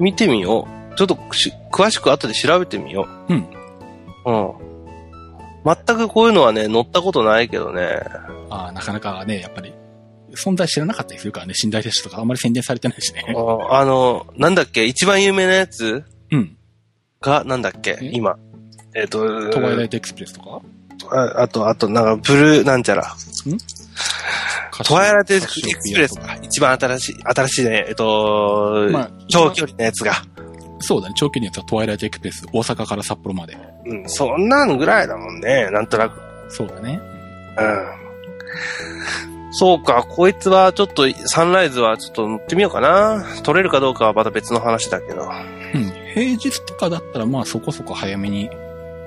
見てみよう。ちょっとし、詳しく後で調べてみよう。うん。うん。全くこういうのはね、乗ったことないけどね。ああ、なかなかね、やっぱり、存在知らなかったりするからね、寝台列車とかあんまり宣伝されてないしね。ああの、なんだっけ一番有名なやつ？うん。が、なんだっけえ？今。えっ、と、トワイライトエクスプレスとか？ああと、あと、なんか、ブルー、なんちゃら。トワイライトエクスプレスか。一番新しい、新しいね、えっと、まあ、長距離のやつが。そうだね、長距離のやつはトワイライトエクスプレス、大阪から札幌まで。うん、そんなんぐらいだもんね、なんとなく。そうだね。うん。そうか、こいつはちょっと、サンライズはちょっと乗ってみようかな。取れるかどうかはまた別の話だけど。うん。平日とかだったら、まあそこそこ早めに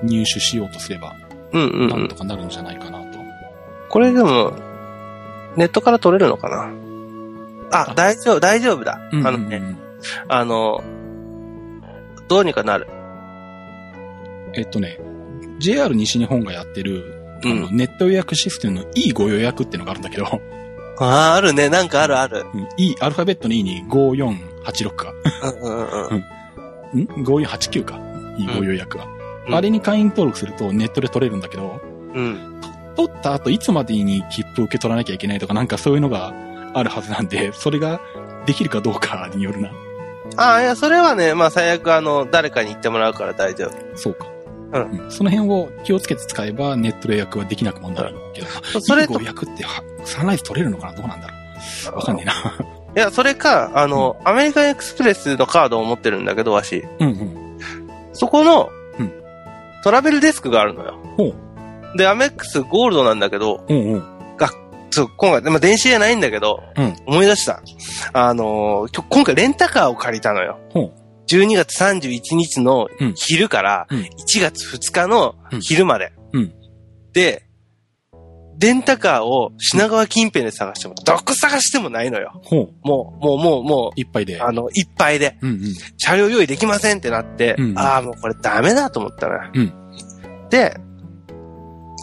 入手しようとすれば、うんうん、うんなんと。かなるんじゃないかなと。これでも、ネットから取れるのかな？あ、大丈夫、大丈夫だ。うんあのね、あの、どうにかなる。えっとね、JR 西日本がやってる、うんネット予約システムの E ご予約っていうのがあるんだけど、ああ、あるね。なんかあるある。うん E、アルファベットの E に5486か。うんうんうん。ん ?5489 か。E ご予約は、うんあれに会員登録するとネットで取れるんだけど、うん。取った後いつまでに切符を受け取らなきゃいけないとかなんかそういうのがあるはずなんで、それができるかどうかによるな。ああ、いや、それはね、まあ最悪あの、誰かに言ってもらうから大丈夫。そうか。うんんその辺を気をつけて使えばネットで予約はできなくもなるけど、それ E とご予約ってはサンライズ取れるのかな？どうなんだろう？わかんねえな。いや、それか、あの、アメリカンエクスプレスのカードを持ってるんだけど、わし。うんうん。そこのうん、トラベルデスクがあるのよ。ほう。で、アメックスゴールドなんだけど、うんうん。そう、今回、まあ、電子じゃないんだけど、うん思い出した。あの今回レンタカーを借りたのよ。ほう。12月31日のうん昼からうん1月2日の昼まで。うんで、レンタカーを品川近辺で探しても、どこ探してもないのよ。ほう。もう、もう、もう、もいっぱいでう、。あの、いっぱいで、うんうん。車両用意できませんってなって、うんああ、もうこれダメだと思ったのよ。うんで、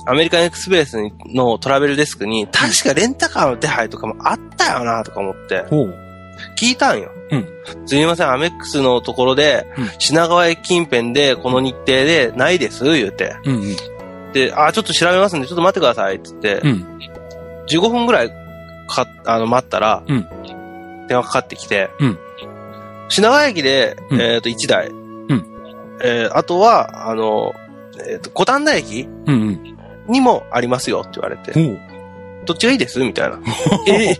アメリカンエクスプレスのトラベルデスクに、確かレンタカーの手配とかもあったよなとか思って。聞いたんよ。うん。すみません、アメックスのところで、うん。品川駅近辺でこの日程でないです、言うて。で、あー、ちょっと調べますんで、ちょっと待ってください、つって、うん。15分ぐらいか、あの、待ったら、うん。電話かかってきて、うん。品川駅で、うん。えっ、と、1台、ん。えーあとは、あの、えっ、と、五反田駅うんうん。にもありますよって言われて。どっちがいいです？みたいな。えー、え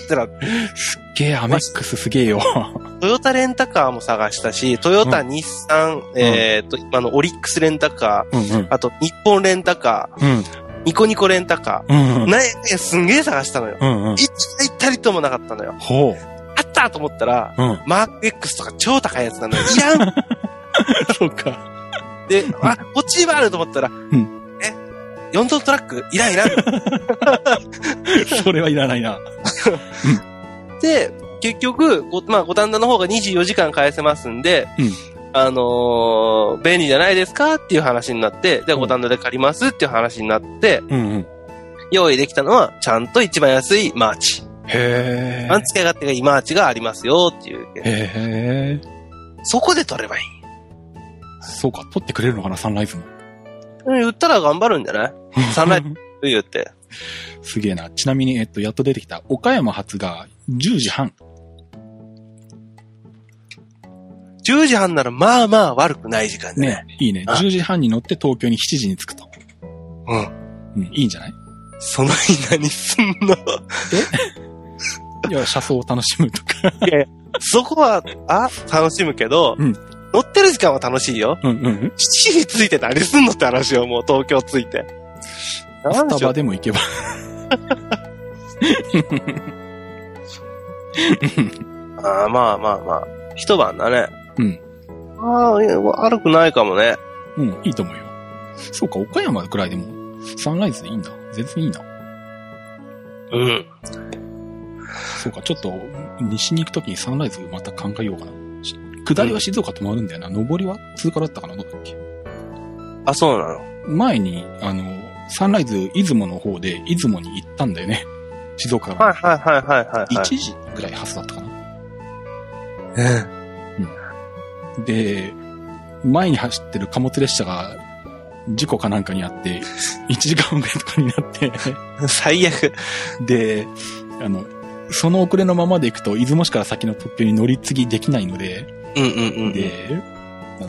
ーってなって、すっげえ、アメックスすげえよ。トヨタレンタカーも探したし、トヨタ、う日産、えっ、と、今のオリックスレンタカー、うんうん。あと日本レンタカー、うん。ニコニコレンタカうんうー、ん。なすんげえ探したのよ。うんうん。たりともなかったのよ。ほあったと思ったら、う。うん。マーク X とか超高いやつなのよ。いらん そうか。で、あ、こっちにもあると思ったら、んえ ?4 トントラックいらんいらん。それはいらないな。で、結局、ごまあ、五反田の方が24時間返せますんで、うんあのー便利じゃないですかっていう話になって、じゃあ五反田で借りますっていう話になって、うんうん。用意できたのは、ちゃんと一番安いマーチ。へあん付け勝手がいいマーチがありますよっていう。え。へえ。そこで取ればいい。そうか、取ってくれるのかな、サンライズも。うん言ったら頑張るんじゃない？サンライズ言って。すげえな。ちなみに、えっと、やっと出てきた、岡山発が10時半。10時半ならまあまあ悪くない時間だね。ね。いいね。あ10時半に乗って東京に7時に着くと。うん。うん、いいんじゃない？その日何すんの？いや、車窓を楽しむとか。そこは、あ、楽しむけど、うん乗ってる時間は楽しいよ。うんうんうん。7時に着いて何すんのって話よ、もう東京着いて。スタバでも行けば。ああまあまあまあ。一晩だね。うん。ああ、悪くないかもね。うん、いいと思うよ。そうか、岡山くらいでも、サンライズでいいんだ。全然いいな。うん。そうか、ちょっと、西に行くときにサンライズまた考えようかな。し下りは静岡止まるんだよな。上りは？通過だったかな？どうだっけ？あ、そうなの。前に、あの、サンライズ出雲の方で、出雲に行ったんだよね。静岡から。はいはいはいはいはい、はい。1時ぐらい発だったかな。うんで、前に走ってる貨物列車が、事故かなんかにあって、1時間ぐらいとかになって、最悪。で、あの、その遅れのままで行くと、出雲市から先の特急に乗り継ぎできないので、うんうんうん。で、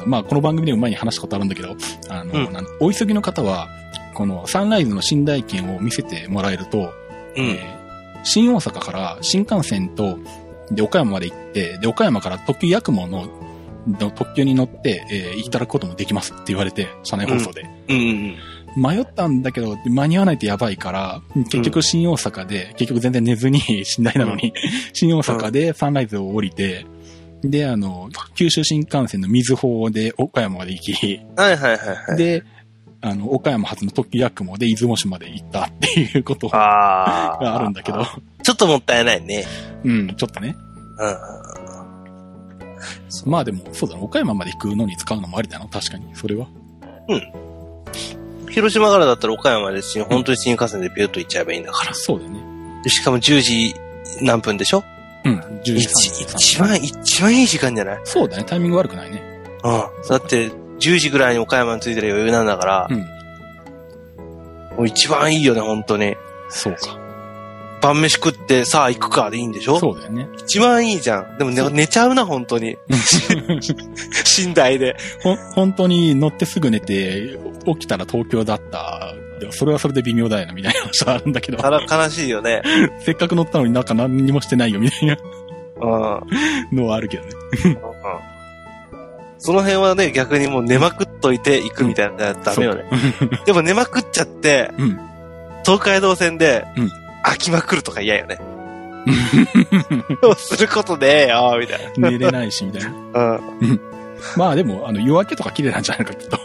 まあ、この番組でも前に話したことあるんだけど、あの、うんお急ぎの方は、このサンライズの寝台券を見せてもらえると、うん。えー新大阪から新幹線と、で、岡山まで行って、で、岡山から特急ヤクモのの特急に乗って、えーいただくこともできますって言われて、車内放送で。うんうん迷ったんだけど、間に合わないとやばいから、結局新大阪で、結局全然寝ずに、寝台なのに、新大阪でサンライズを降りて、で、あの、九州新幹線の水穂で岡山まで行き、うん。はいはいはいはい。で、あの、岡山発の特急ヤクモで出雲市まで行ったっていうことがああ。あるんだけど、ちょっともったいないね。うん、ちょっとね。うん。まあでも、そうだな、岡山まで行くのに使うのもありだな、確かに、それは。広島からだったら岡山でし、本当に新幹線でビューッと行っちゃえばいいんだから。そうだよね。でしかも10時何分でしょうん、10時一33一番、一番いい時間じゃない？そうだね、タイミング悪くないね。うん。だって、10時ぐらいに岡山に着いてる余裕なんだから、うん。もう一番いいよね、本当に。そうか。晩飯食って、さあ行くかでいいんでしょ？そうだよね。一番いいじゃん。でもね寝ちゃうな、本当に。寝台で。ほん、本当に乗ってすぐ寝て、起きたら東京だった。でもそれはそれで微妙だよな、みたいな話はあるんだけど、ただ悲しいよね。せっかく乗ったのになんか何にもしてないよ、みたいなうん。うんのはあるけどね。その辺はね、逆にもう寝まくっといて行くみたいなダメよね。でも寝まくっちゃって、うん。東海道線でうん、飽きまくるとか嫌よね。することねえよ、みたい寝れないし、みたいな。な。うん。まあでも、あの、夜明けとか綺麗なんじゃないか、きっと。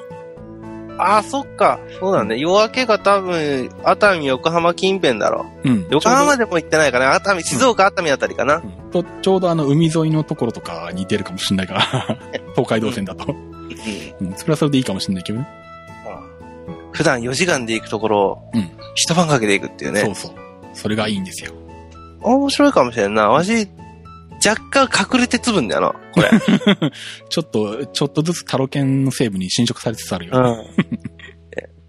ああ、そっか。そうだね。夜明けが多分、熱海、横浜近辺だろう。うん。横浜でも行ってないかな。熱海、静岡、熱海あたりかな。うんと、ちょうどあの、海沿いのところとか似てるかもしれないから、東海道線だと。うん。うん、それはそれでいいかもしれないけどね。普段4時間で行くところを、うん一晩かけて行くっていうね。そうそう。それがいいんですよ。面白いかもしれんな。わし、若干隠れてつぶんだよな、これ。ちょっと、ちょっとずつタロケンの成分に侵食されつつあるよ。うん。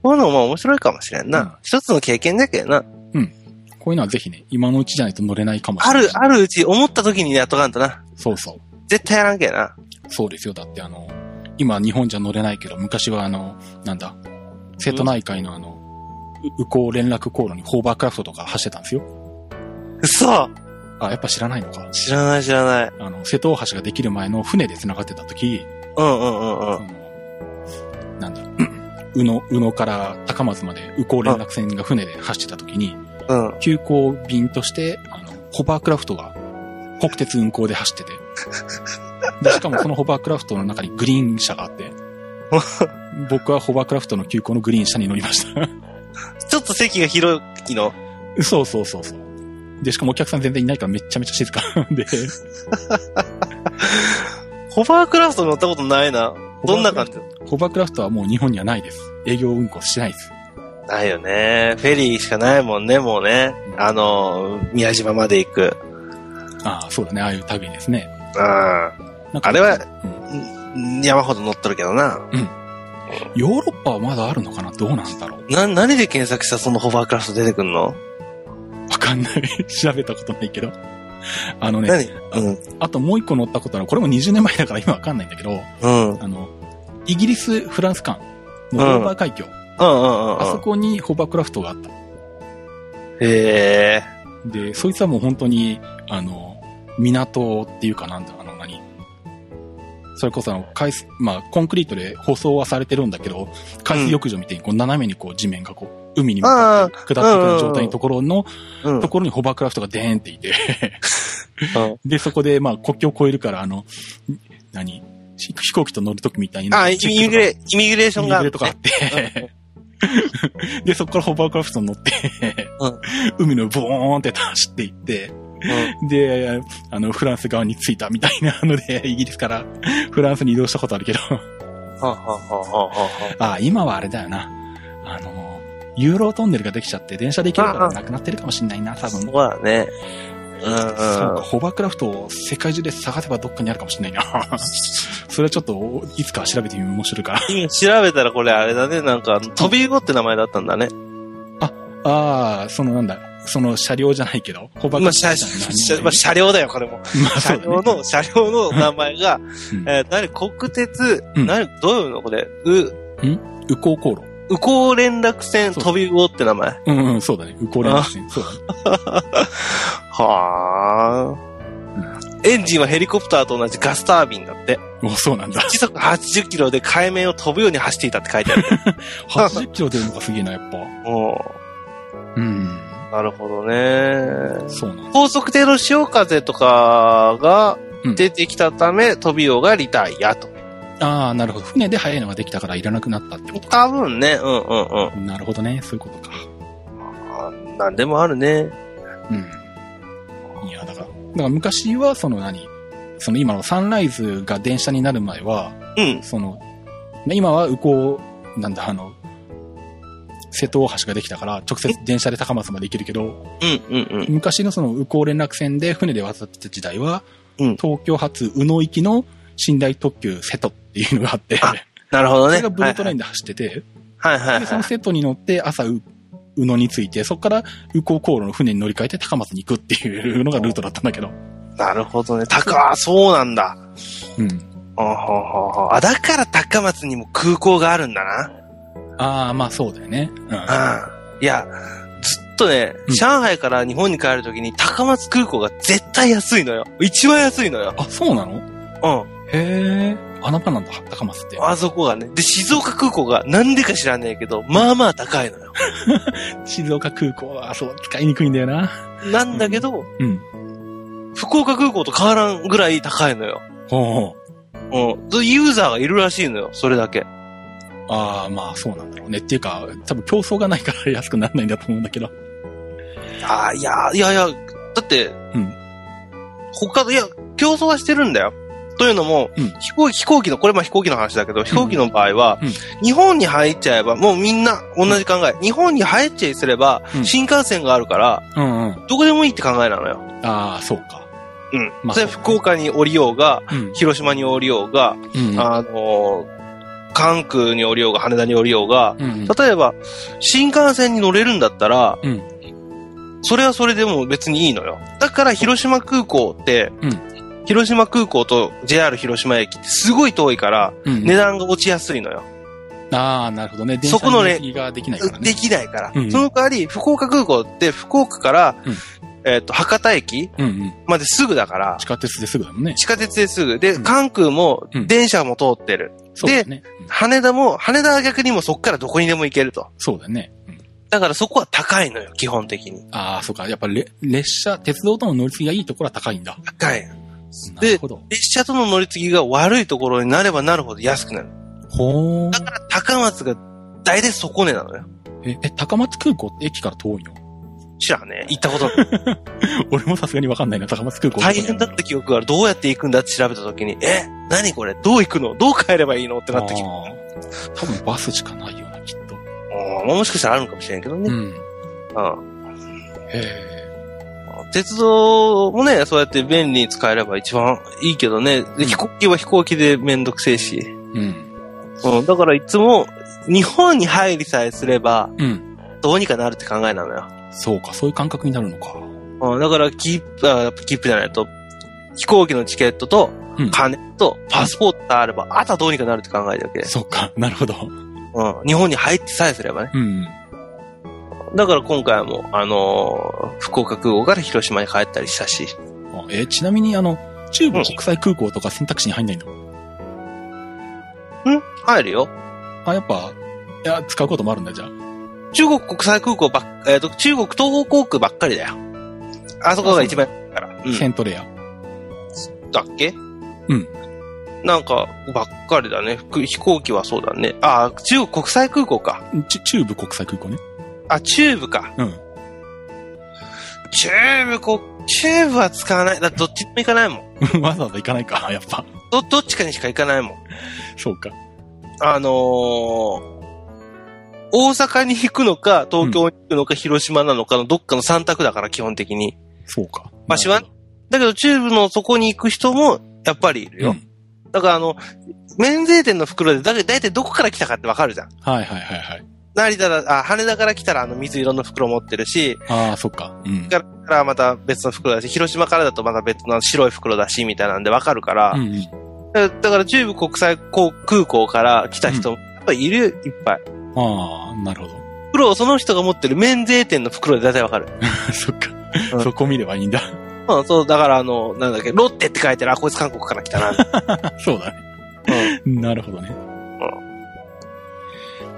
こういうのも面白いかもしれんな。うん一つの経験だけどな。こういうのはぜひね、今のうちじゃないと乗れないかもしれない。ある、あるうち、思った時にやっとかんとな。そうそう。絶対やらんけやな。そうですよ。だってあの、今日本じゃ乗れないけど、昔はあの、なんだ、瀬戸内海のあの、う右航連絡航路にホーバークラフトとか走ってたんですよ。嘘あ、やっぱ知らないのか。知らない知らない。あの、瀬戸大橋ができる前の船で繋がってた時、うんうんうんうん。なんだ、宇野、宇野から高松まで右航連絡船が船で走ってた時に、うん。急行便として、あの、ホバークラフトが国鉄運行で走ってて、で、しかもそのホバークラフトの中にグリーン車があって、僕はホバークラフトの急行のグリーン車に乗りました。ちょっと席が広いの？そうそうそうそう。で、しかもお客さん全然いないからめちゃめちゃ静かで、ホバークラフト乗ったことないな。どんな感じ？ホバークラフトはもう日本にはないです。営業運行してないです。ないよね。フェリーしかないもんね、もうね。あの、宮島まで行く。ああ、そうだね。ああいう旅ですね。うん。なんかあれはうんん山ほど乗っとるけどな。ヨーロッパはまだあるのかな？どうなんだろうな、何で検索したらそのホバークラフト出てくんの？わかんない。調べたことないけど。あのね、何？うん。あともう一個乗ったことある。これも20年前だから今わかんないんだけど、うん。あの、イギリス・フランス間のドーバー海峡、あそうん。こにホバークラフトがあった。へえ。で、そいつはもう本当に、あの、港っていうかなんだ、あの何？それこそあの、海水、まあ、コンクリートで舗装はされてるんだけど、海水浴場みたいにこう斜めにこう地面がこう、海に向かって下っていく状態のところの、うん。ところにホバークラフトがデーンっていて、うん。で、そこでまあ国境を越えるから、あの、何？し飛行機と乗るときみたいな。あ、イミグレ、イミグレーションが。イミグレとかあって、で、そこからホバークラフトに乗って、うん。海のボーンって走っていって、で、あの、フランス側に着いたみたいなので、イギリスからフランスに移動したことあるけど、はあはあはあはあはあ、今はあれだよな。あの、ユーロトンネルができちゃって電車で行けるからなくなってるかもしんないな、多分。そうだね。うんそうか、うん。ホバークラフトを世界中で探せばどっかにあるかもしれないな。それはちょっと、いつか調べてみる面白いから。今調べたらこれあれだね、なんか、飛び魚って名前だったんだね。ああ、そのなんだ、その車両じゃないけど、ホバークまあ、ラフト車、じゃない車まあ車両だよ、これも。まあ車。両の、車両の名前が、うんえー、何、国鉄、うん何、どういうのこれ、う、右航航路。右航連絡船飛び魚って名前。うんうん、そうだね。右航連絡船。そうだね。はあ。エンジンはヘリコプターと同じガスタービンだって。おそうなんだ。時速80キロで海面を飛ぶように走っていたって書いてある。80キロ出るのがすげえな、やっぱ。もうん。う、なるほどね。そうなんだ。高速艇の潮風とかがうん出てきたため、飛び魚がリタイアと。ああ、なるほど。船で速いのができたからいらなくなったってことか。多分ね、うんうんうん。なるほどね。そういうことか。あなんでもあるね。うん。いや、だから、だから昔はその何？その今のサンライズが電車になる前は、うん。その、ね今は右航、なんだ、あの、瀬戸大橋ができたから、直接電車で高松まで行けるけど、うんうんうん。昔のその右航連絡船で船で渡ってた時代は、うん東京発宇野行きの寝台特急瀬戸っていうのがあって、あなるほどね。それがブルートレインで走ってて、で、そはいはいはいの。瀬戸に乗って朝う、宇野に着いて、そこから右航航路の船に乗り換えて高松に行くっていうのがルートだったんだけど。なるほどね。高、あそうなんだ。うん。あはははあ、だから高松にも空港があるんだな。ああ、まあそうだよね。うん。うん。いや、ずっとね、うん上海から日本に帰るときに高松空港が絶対安いのよ。一番安いのよ。あ、そうなの？うん。へえ。穴場なんだ、高松って。あそこがね。で、静岡空港がなんでか知らねえけど、まあまあ高いのよ。静岡空港は、そう、使いにくいんだよな。なんだけど、うん。福岡空港と変わらんぐらい高いのよ。ほうほう。うん。ユーザーがいるらしいのよ。それだけ。ああ、まあそうなんだろうね。っていうか、多分競争がないから安くならないんだと思うんだけど。ああ、いや、いやいや、だって、うん他の、いや、競争はしてるんだよ。というのも、うん飛行飛行機の、これまあ飛行機の話だけど、飛行機の場合は、うん日本に入っちゃえば、もうみんな同じ考え。日本に入っちゃいすれば、うん新幹線があるから、うんうん。どこでもいいって考えなのよ。ああ、そうか。うん。まあそれ福岡に降りようが、うん。広島に降りようが、うん。あのー関空に降りようが、羽田に降りようが、うん。例えば、新幹線に乗れるんだったら、うんそれはそれでも別にいいのよ。だから広島空港って、うん広島空港と JR 広島駅ってすごい遠いから、うん値段が落ちやすいのよ。ああ、なるほどね。そこのねできないからね。できないから。うんその代わり、福岡空港って福岡から、うんえっ、と、博多駅うんうん。まですぐだから、地下鉄ですぐだもんね。地下鉄ですぐ。で、うん関空もうん電車も通ってる。そうだね。うん羽田も、羽田は逆にもうそっからどこにでも行けると。そうだね。うんだからそこは高いのよ、基本的に。ああ、そうか。やっぱれ列車、鉄道との乗り継ぎがいいところは高いんだ。高い。なるほど。列車との乗り継ぎが悪いところになればなるほど安くなる。ほーだ。から高松が大体底値なのよ。え、え、高松空港って駅から遠いの？知らんね。行ったことない。俺もさすがにわかんないな、高松空港。大変だった記憶がある。どうやって行くんだって調べたときに、え、何これ？どう行くの？どう帰ればいいの？ってなってきて。あー多分バスしかないよな、きっと。うんもしかしたらあるのかもしれんけどね。うん。うんへ鉄道もね、そうやって便利に使えれば一番いいけどね。で飛行機は飛行機でめんどくせえし。え。うん。うん。だからいつも、日本に入りさえすれば、うん。どうにかなるって考えなのよ。そうか、そういう感覚になるのか。うん。だから、切符、あ切符じゃないと、飛行機のチケットと、うん金と、パスポートがあれば、あとはどうにかなるって考えてるわけ。そうか、なるほど。うん。日本に入ってさえすればね。うん。だから今回も、あのー福岡空港から広島に帰ったりしたし。あえーちなみに、あの、中部国際空港とか選択肢に入んないの、ん？入るよ。あ、やっぱ、いや、使うこともあるんだ、じゃあ。中国国際空港ばっ、えっ、と、中国東方航空ばっかりだよ。あそこが一番から。うん。セントレア。だっけ？うん。なんか、ばっかりだね。ふ飛行機はそうだね。あ、中国国際空港か。ち中部国際空港ね。あ、中部か。うん。中部こ、中部は使わない。だどっちでも行かないもん。わざわざ行かないか、やっぱ。ど、どっちかにしか行かないもん。そうか。あのー、大阪に行くのか、東京に行くのか、広島なのかのどっかの3択だから、基本的に。そうか。場所はだけど、中部のそこに行く人も、やっぱりいるよ。うん。だから、あの、免税店の袋で、だだいたいどこから来たかってわかるじゃん。はいはいはいはい。成田だ、あ、羽田から来たらあの水色の袋持ってるし、ああ、そっか。うん。からからまた別の袋だし、広島からだとまた別の白い袋だし、みたいなんでわかるから、うんうん。だだから中部国際航空港から来た人も、やっぱりいるよ、いっぱい。ああ、なるほ袋、その人が持ってる免税店の袋で大体わかる。ど。そっかう。んそこ見ればいいんだ。うん、そう、だからあの、なんだっけ、ロッテって書いてる、あ、こいつ韓国から来たな。そうだね。なるほどね。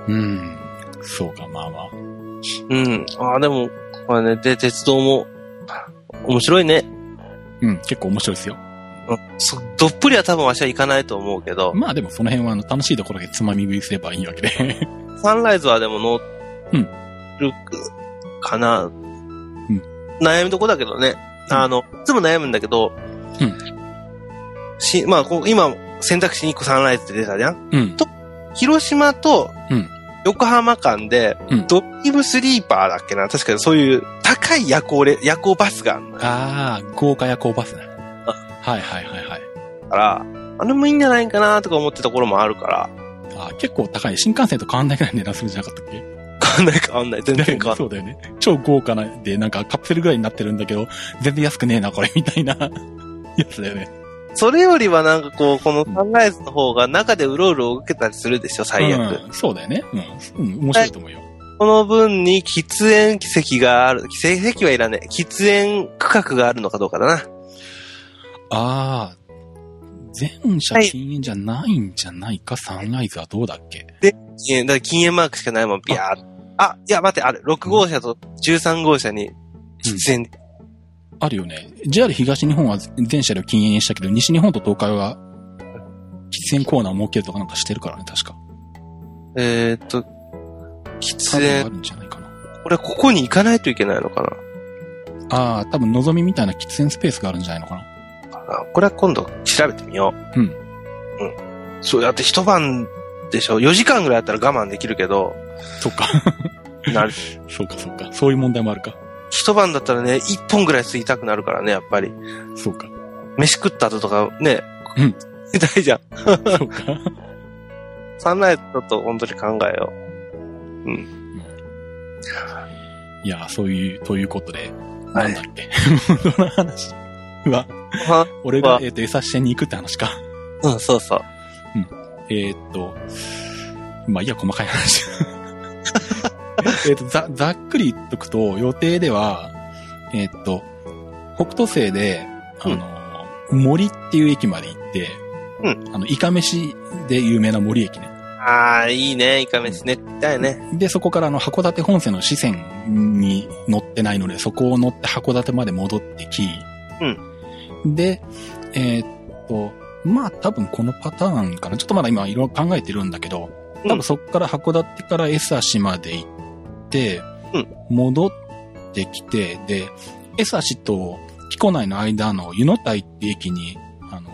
うん。そうか、まあまあ。うん。あ、でも、これね、で、鉄道も、面白いね。うん、結構面白いですよ。うんそどっぷりは多分わしは行かないと思うけど、まあでもその辺はあの楽しいところでつまみ食いすればいいわけで。サンライズはでも乗うんるかな、悩みどこだけどね。うんあの、いつも悩むんだけど、うんし、まあ、こう今、選択肢に1個サンライズって出たじゃんうん。広島とうん横浜間で、うんドッキムスリーパーだっけな？確かにそういう高い夜行レ、夜行バスがあるのよ。ああ、豪華夜行バスね。はいはいはいはい。から、あれもいいんじゃないかなとか思ってたところもあるから、あー結構高い。新幹線と変わんないくらいの値段するんじゃなかったっけ？変わんない変わんない。全然変わんない。そうだよね。超豪華な、で、なんかカプセルぐらいになってるんだけど、全然安くねえな、これ、みたいな やつだよね。それよりはなんかこう、このサンライズの方が中でうろうろ動けたりするでしょ、最悪。うん、そうだよね。うん。うん、面白いと思うよ。この分に喫煙席がある、喫煙席はいらねえ。喫煙区画があるのかどうかだな。ああ、全車禁煙じゃないんじゃないか、サンライズはどうだっけ？えだから禁煙マークしかないもん、ビャーっあ、いや、待って、ある。6号車と13号車に喫煙。あるよね。JR 東日本は全車両禁煙にしたけど、西日本と東海は喫煙コーナーを設けるとかなんかしてるからね、確か。えーっと、喫多分あ煙。るんじゃないかな。これここに行かないといけないのかな？ああ、多分、望みみたいな喫煙スペースがあるんじゃないのかな。あこれは今度調べてみよう。うん。うん。そう、だって一晩でしょ ?4 時間ぐらいだったら我慢できるけど、そっか。な そうか、そうか。そういう問題もあるか。一晩だったらね、一本ぐらい吸いたくなるからね、やっぱり。そうか。飯食った後とかね、うん。痛いじゃん。そうか。サンライズちょっと本当に考えよいや、そういう、ということで、はないんだっけ。その話は、俺がは、えっ、と、餌支店に行くって話か。うん、そうそう。えーっと、まあいいや、細かい話。えっと、ざ、ざっくり言っとくと、予定では、えーっと、北斗星で、あの、森っていう駅まで行って、うあの、イカ飯で有名な森駅ね。ああ、いいね、イカ飯ね。だよね。で、そこからあの、函館本線の支線に乗ってないので、そこを乗って函館まで戻ってき、で、えーっと、まあ多分このパターンかな。ちょっとまだ今いろいろ考えてるんだけど、多分そこから函館から江差まで行って、うん戻ってきて、で、江差と木古内の間の湯の台って駅に、あの、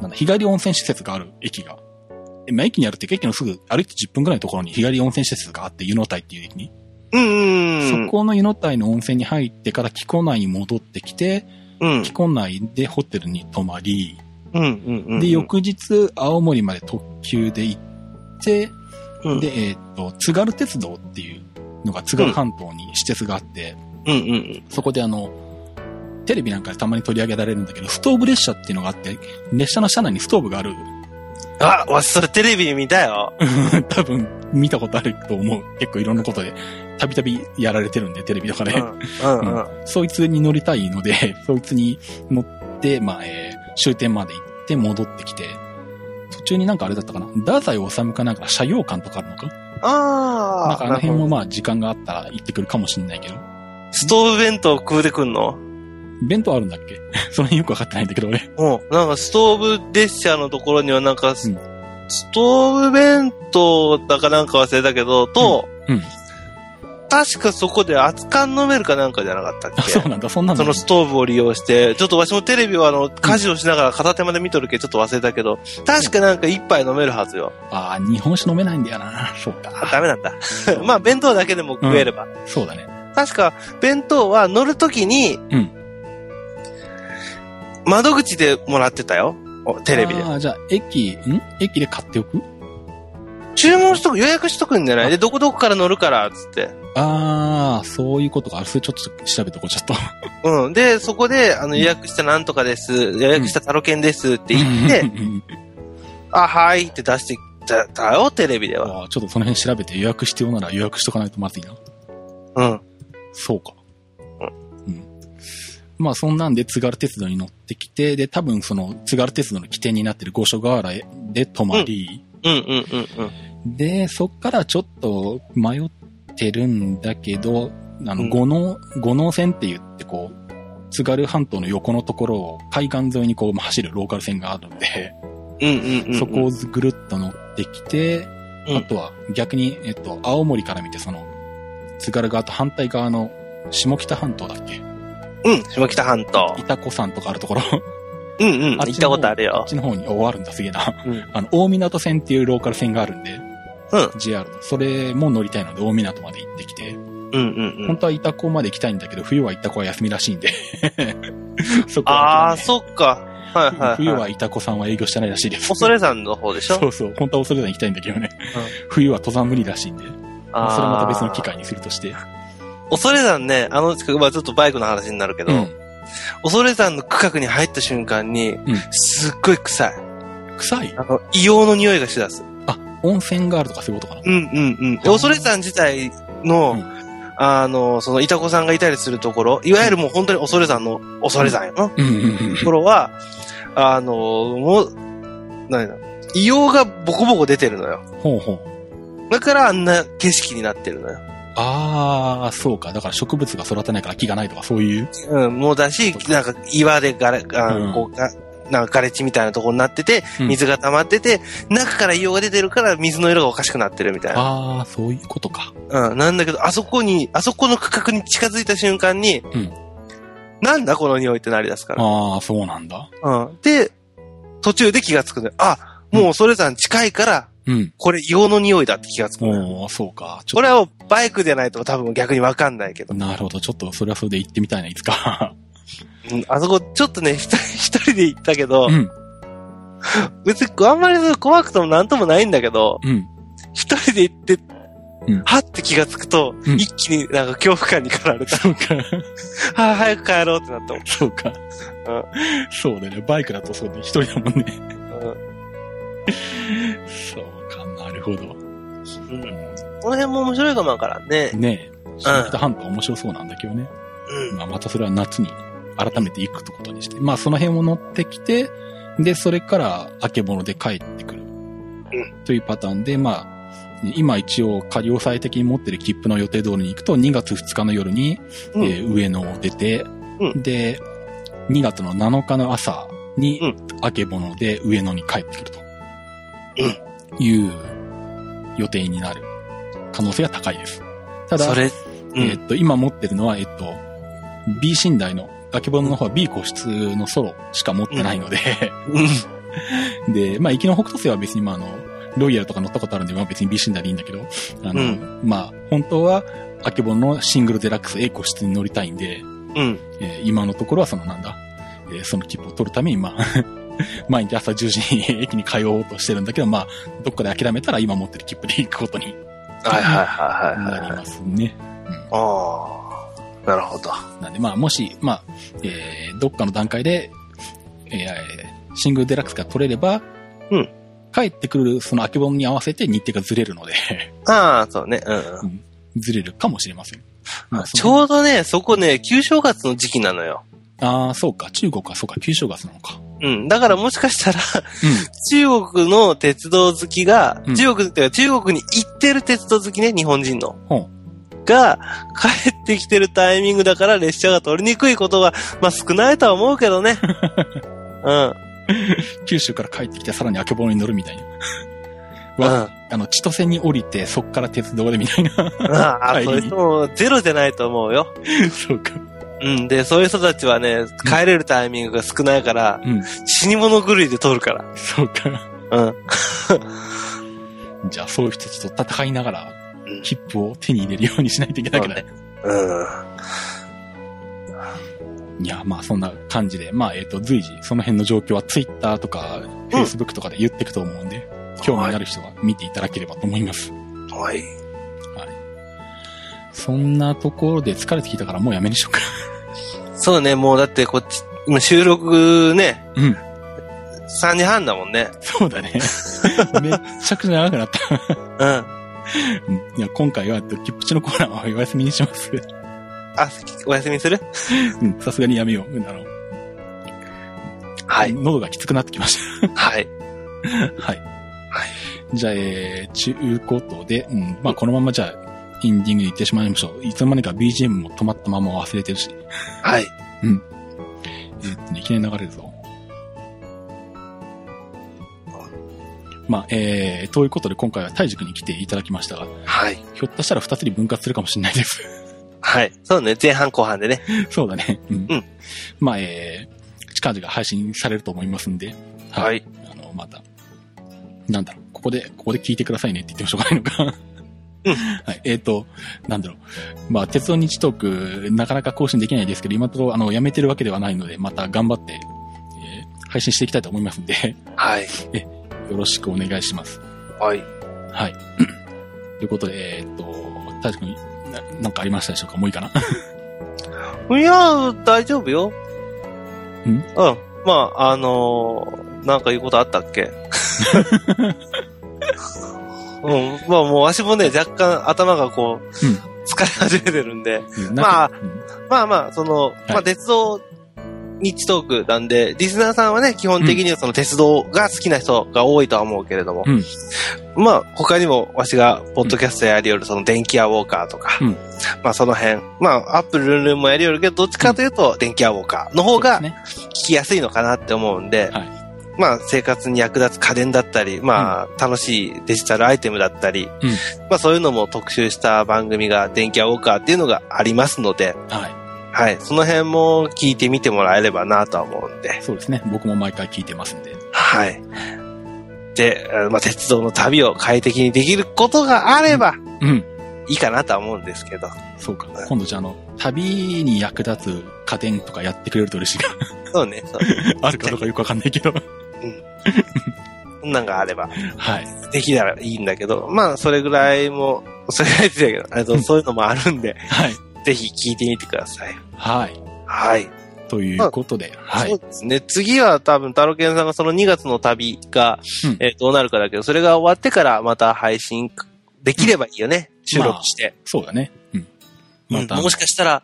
なんだ、日帰り温泉施設がある駅が。えまあ、駅にあるって駅のすぐ歩いて10分くらいのところに日帰り温泉施設があって、湯の台っていう駅に。うん。そこの湯の台の温泉に入ってから木古内に戻ってきて、うん。木古内でホテルに泊まり、うんうんうん。で、翌日、青森まで特急で行って、うん、で、えっ、と、津軽鉄道っていうのが津軽半島に施設があって、うんうんうん。そこであの、テレビなんかでたまに取り上げられるんだけど、ストーブ列車っていうのがあって、列車の車内にストーブがある。あ、わしそれテレビで見たよ。多分見たことあると思う。結構いろんなことで、たびたびやられてるんで、テレビとかで。うんうんうん。そいつに乗りたいので、そいつに乗って、まあ、えー終点まで行って戻ってきて、途中になんかあれだったかな太宰治かなんか車両館とかあるのか？ああ。なんかあの辺もまあ時間があったら行ってくるかもしんないけど。ストーブ弁当食うてくんの？弁当あるんだっけ？その辺よくわかってないんだけど俺。うん。なんかストーブ列車のところにはなんか、スうんストーブ弁当だかなんか忘れたけど、と、うん。確かそこで熱燗飲めるかなんかじゃなかったっあ、けそうなんだ、そんなの。そのストーブを利用して、ちょっとわしもテレビはあの、家事をしながら片手まで見とるけどちょっと忘れたけど、確かなんか一杯飲めるはずよ。あー日本酒飲めないんだよな。そうあ、か。ダメなんだ。まあ、弁当だけでも食えれば。そうだね。確か、弁当は乗るときに、うん窓口でもらってたよ。おテレビで。ああ、じゃあ、駅、ん？駅で買っておく？注文しとく、予約しとくんじゃない？で、どこどこから乗るから、つって。ああ、そういうことか。それちょっと調べとこう、ちょっと。うん。で、そこで、あの、予約したなんとかです、予約したタロケンですって言って、うんあ、はいって出してたたよ、テレビでは。ちょっとその辺調べて予約必要なら予約しとかないとまずいな。うん。そうか。うん。まあそんなんで津軽鉄道に乗ってきて、で、多分その津軽鉄道の起点になってる五所川原で泊まり、うんうんうんうん。で、そっからちょっと迷ってるんだけど、あの、うん五能、五能線って言ってこう、津軽半島の横のところを海岸沿いにこう走るローカル線があるんで、うんうんうんうん。そこをぐるっと乗ってきて、うんあとは逆に、えっと、青森から見てその、津軽側と反対側の下北半島だっけ？うん、下北半島。板子山とかあるところ。うんうん。あっちの方行ったことあるよあっ。ちの方に、お、あるんだ、すげえな。うんあの、大港線っていうローカル線があるんで、うん。JR の。それも乗りたいので、大港まで行ってきて、うんうんうん。本当は板子まで行きたいんだけど、冬は板子は休みらしいんで。そこああ、は諦そっか。はいめはい、はい。冬は板子さんは営業してないらしいです。恐山の方でしょ？そうそう。本当は恐山行きたいんだけどね。冬は登山無理らしいんで。まあそれはまた別の機会にするとして。恐山ね、あの近く、まあちょっとバイクの話になるけど、うん。恐山の区画に入った瞬間に、んすっごい臭い。臭い？あの、硫黄の匂いがしだす。あ、温泉があるとかそういうことかな。うんうんうん。で恐山自体の、うんあの、その、いたこさんがいたりするところ、いわゆるもう本当に恐山の、恐山よな。うんうんうんところは、あの、もう、何だ、硫黄がボコボコ出てるのよ。ほうほう。だからあんな景色になってるのよ。ああ、そうか。だから植物が育たないから木がないとかそういう。うん、もうだし、なんか岩でがら、あうんこうがなんかガレ地みたいなところになってて、うん水が溜まってて、中から硫黄が出てるから水の色がおかしくなってるみたいな。ああ、そういうことか。うん。なんだけど、あそこに、あそこの区画に近づいた瞬間に、うんなんだこの匂いってなり出すから。ああ、そうなんだ。うん。で、途中で気がつくんだよ。あ、もうそれさん近いから、うん。これ硫黄の匂いだって気がつく。おーそうか。これはバイクでないと多分逆にわかんないけど。なるほど。ちょっとそれはそれで行ってみたいな、いつか。うんあそこちょっとね、一人 一人で行ったけど、うん。別にあんまり怖くともなんともないんだけど、うん。一人で行って、うんはって気がつくと、うん一気になんか恐怖感に駆られた。そうか。はあ、早く帰ろうってなったもん。そうか。そうだね。バイクだとそうで一人だもんね。そうか、なるほど。うん。この辺も面白いかもわからんね。ねえ。下北半島面白そうなんだけどね。うん。まあ、またそれは夏に改めて行くってことにして。まあ、その辺を乗ってきて、で、それから、あけぼので帰ってくる。というパターンで、まあ、今一応仮押さえ的に持ってる切符の予定通りに行くと、2月2日の夜に、うんえー上野を出て、うんで、2月の7日の朝にうん、あけぼので上野に帰ってくると。いう予定になる可能性が高いです。ただ、それ、うえっ、ん。と、今持ってるのは、えっ、と、B 寝台の、あけぼのの方は B 個室のソロしか持ってないので、うん。で、まあ、行きの北斗星は別に、まあ、あの、ロイヤルとか乗ったことあるんで、まあ別に B 寝台でいいんだけど、あの、うんまあ、本当は、あけぼののシングルデラックス A 個室に乗りたいんで、うん。えー今のところはそのなんだ、えーその切符を取るために、まあ、毎日朝10時に駅に通おうとしてるんだけど、まあ、どっかで諦めたら今持ってる切符で行くことに。なりますね。ああ。なるほど。なんで、まあ、もし、まあ、えーどっかの段階で、えーシングルデラックスが取れれば、うん帰ってくるその秋本に合わせて日程がずれるので、ああ、そうね。うんうん。ずれるかもしれません。まあちょうどね、そこね、旧正月の時期なのよ。ああ、そうか。中国はそうか。旧正月なのか。うん。だからもしかしたら、う中国の鉄道好きが、うん中国っていうか中国に行ってる鉄道好きね、日本人の。ほが、帰ってきてるタイミングだから列車が取りにくいことが、まあ少ないとは思うけどね。うん。ん。九州から帰ってきてさらに秋本に乗るみたいな。うん。わあの、千歳に降りて、そっから鉄道でみたいな。ああ、そういう人もゼロじゃないと思うよ。そうか。うん。で、そういう人たちはね、帰れるタイミングが少ないから、うん。死に物狂いで通るから。そうか。うん。じゃあ、そういう人たちと戦いながらうん、切符を手に入れるようにしないといけないけど、ねうん。いや、まあそんな感じで、まあえっ、と、随時、その辺の状況はツイッターとか、フェイスブックとかで言っていくと思うんで、興味のある人は見ていただければと思います。はい。そんなところで疲れてきたからもうやめにしようか。そうね、もうだってこっち、今収録ね、うん。3時半だもんね。そうだね。めっちゃくちゃ長くなった。うん。うんいや、今回は、キップチのコーナーはお休みにします。あ、お休みする？うん、さすがにやめよう。あの、はい。喉がきつくなってきましはい。た。はい。じゃあ、えー、ちゅうことで、うん、まあこのままじゃあ、エンディングに行ってしまいましょう。いつの間にか BGM も止まったまま忘れてるし。はい。えーっとね、いきなり流れるぞ。まあ、えー、ということで今回は大塾に来ていただきましたが、はい。ひょっとしたら二つに分割するかもしれないです。はい。そうね、前半後半でね。そうだね。うん。うんまあ、えー、近々配信されると思いますんで、はい。あの、また、なんだろう、ここで、ここで聞いてくださいねって言ってもしょうがないのか。うん はい。えっ、と、なんだろう。まあ、鉄道日トーク、なかなか更新できないですけど、今のところ、あの、やめてるわけではないので、また頑張って、えー配信していきたいと思いますんで、はい。よろしくお願いします。はい。はい。ということで、えっ、と、大地君、ななんかありましたでしょうか？もういいかな？いやー、大丈夫よ。ん？うん。まあ、あのー、なんか言うことあったっけ？うん。まあもうわしもね、若干頭がこう、うん疲れ始めてるんで。うんまあうんまあまあ、その、まあ鉄道日トークなんで、リスナーさんはね、基本的にはその鉄道が好きな人が多いとは思うけれども、うんまあ他にもわしがポッドキャストやりよるその電気屋ウォーカーとか、うんまあその辺。まあ、アップルルンルンもやりよるけど、どっちかというと、電気アウォーカーの方がね。聞きやすいのかなって思うんで、はい。まあ生活に役立つ家電だったり、まあ楽しいデジタルアイテムだったり、うんまあそういうのも特集した番組が電気アウォーカーっていうのがありますので、はい。はい。その辺も聞いてみてもらえればなとは思うんで、そうですね。僕も毎回聞いてますんで。はい。で、えーまあ鉄道の旅を快適にできることがあればうん。いいかなとは思うんですけど、そうか。今度じゃあ、あの、旅に役立つ家電とかやってくれると嬉しいそうね、そう。な。あるかどうかよくわかんないけど。そんなんがあればはい。できたらいいんだけど、まあそれぐらいも、それぐらいって言けど、あのそういうのもあるんで、はい。ぜひ聞いてみてください。はい。はい。ということで、はいそう。ですね。次は多分、タロケンさんがその2月の旅が、うんえーどうなるかだけど、それが終わってからまた配信できればいいよね。収録して。そうだね。うん。うんまた、もしかしたら、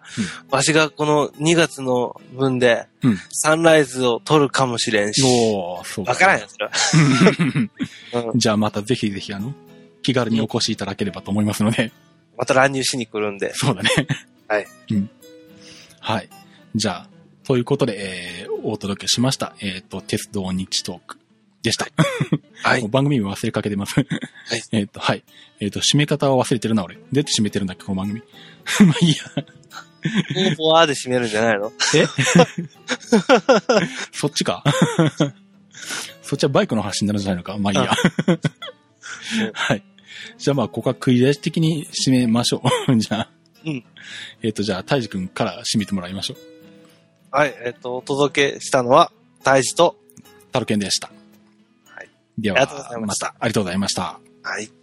わしがこの2月の分で、うんサンライズを撮るかもしれんし。おーそうわからんよ、それは。うんじゃあまたぜひぜひあの、気軽にお越しいただければと思いますので。また乱入しに来るんで。そうだね。はい。うん。はい。じゃあ、ということで、えー、お届けしました。えっ、と、鉄道日トークでした。はい。番組名忘れかけてます。えっと、はい。えっ、と、締め方は忘れてるな、俺。どうやって締めてるんだっけ、この番組。まあいいや。もうボワーで締めるんじゃないの？え？そっちかそっちはバイクの話になるんじゃないのか？まあいいや。はい。じゃあまあ、ここは食い出し的に締めましょう。じゃあ。うん。えっ、と、じゃあ、タイジ君から締めてもらいましょう。はい。えっ、と、お届けしたのは、大志と、タルケンでした。はい。では、ありがとうございましたたありがとうございました。はい。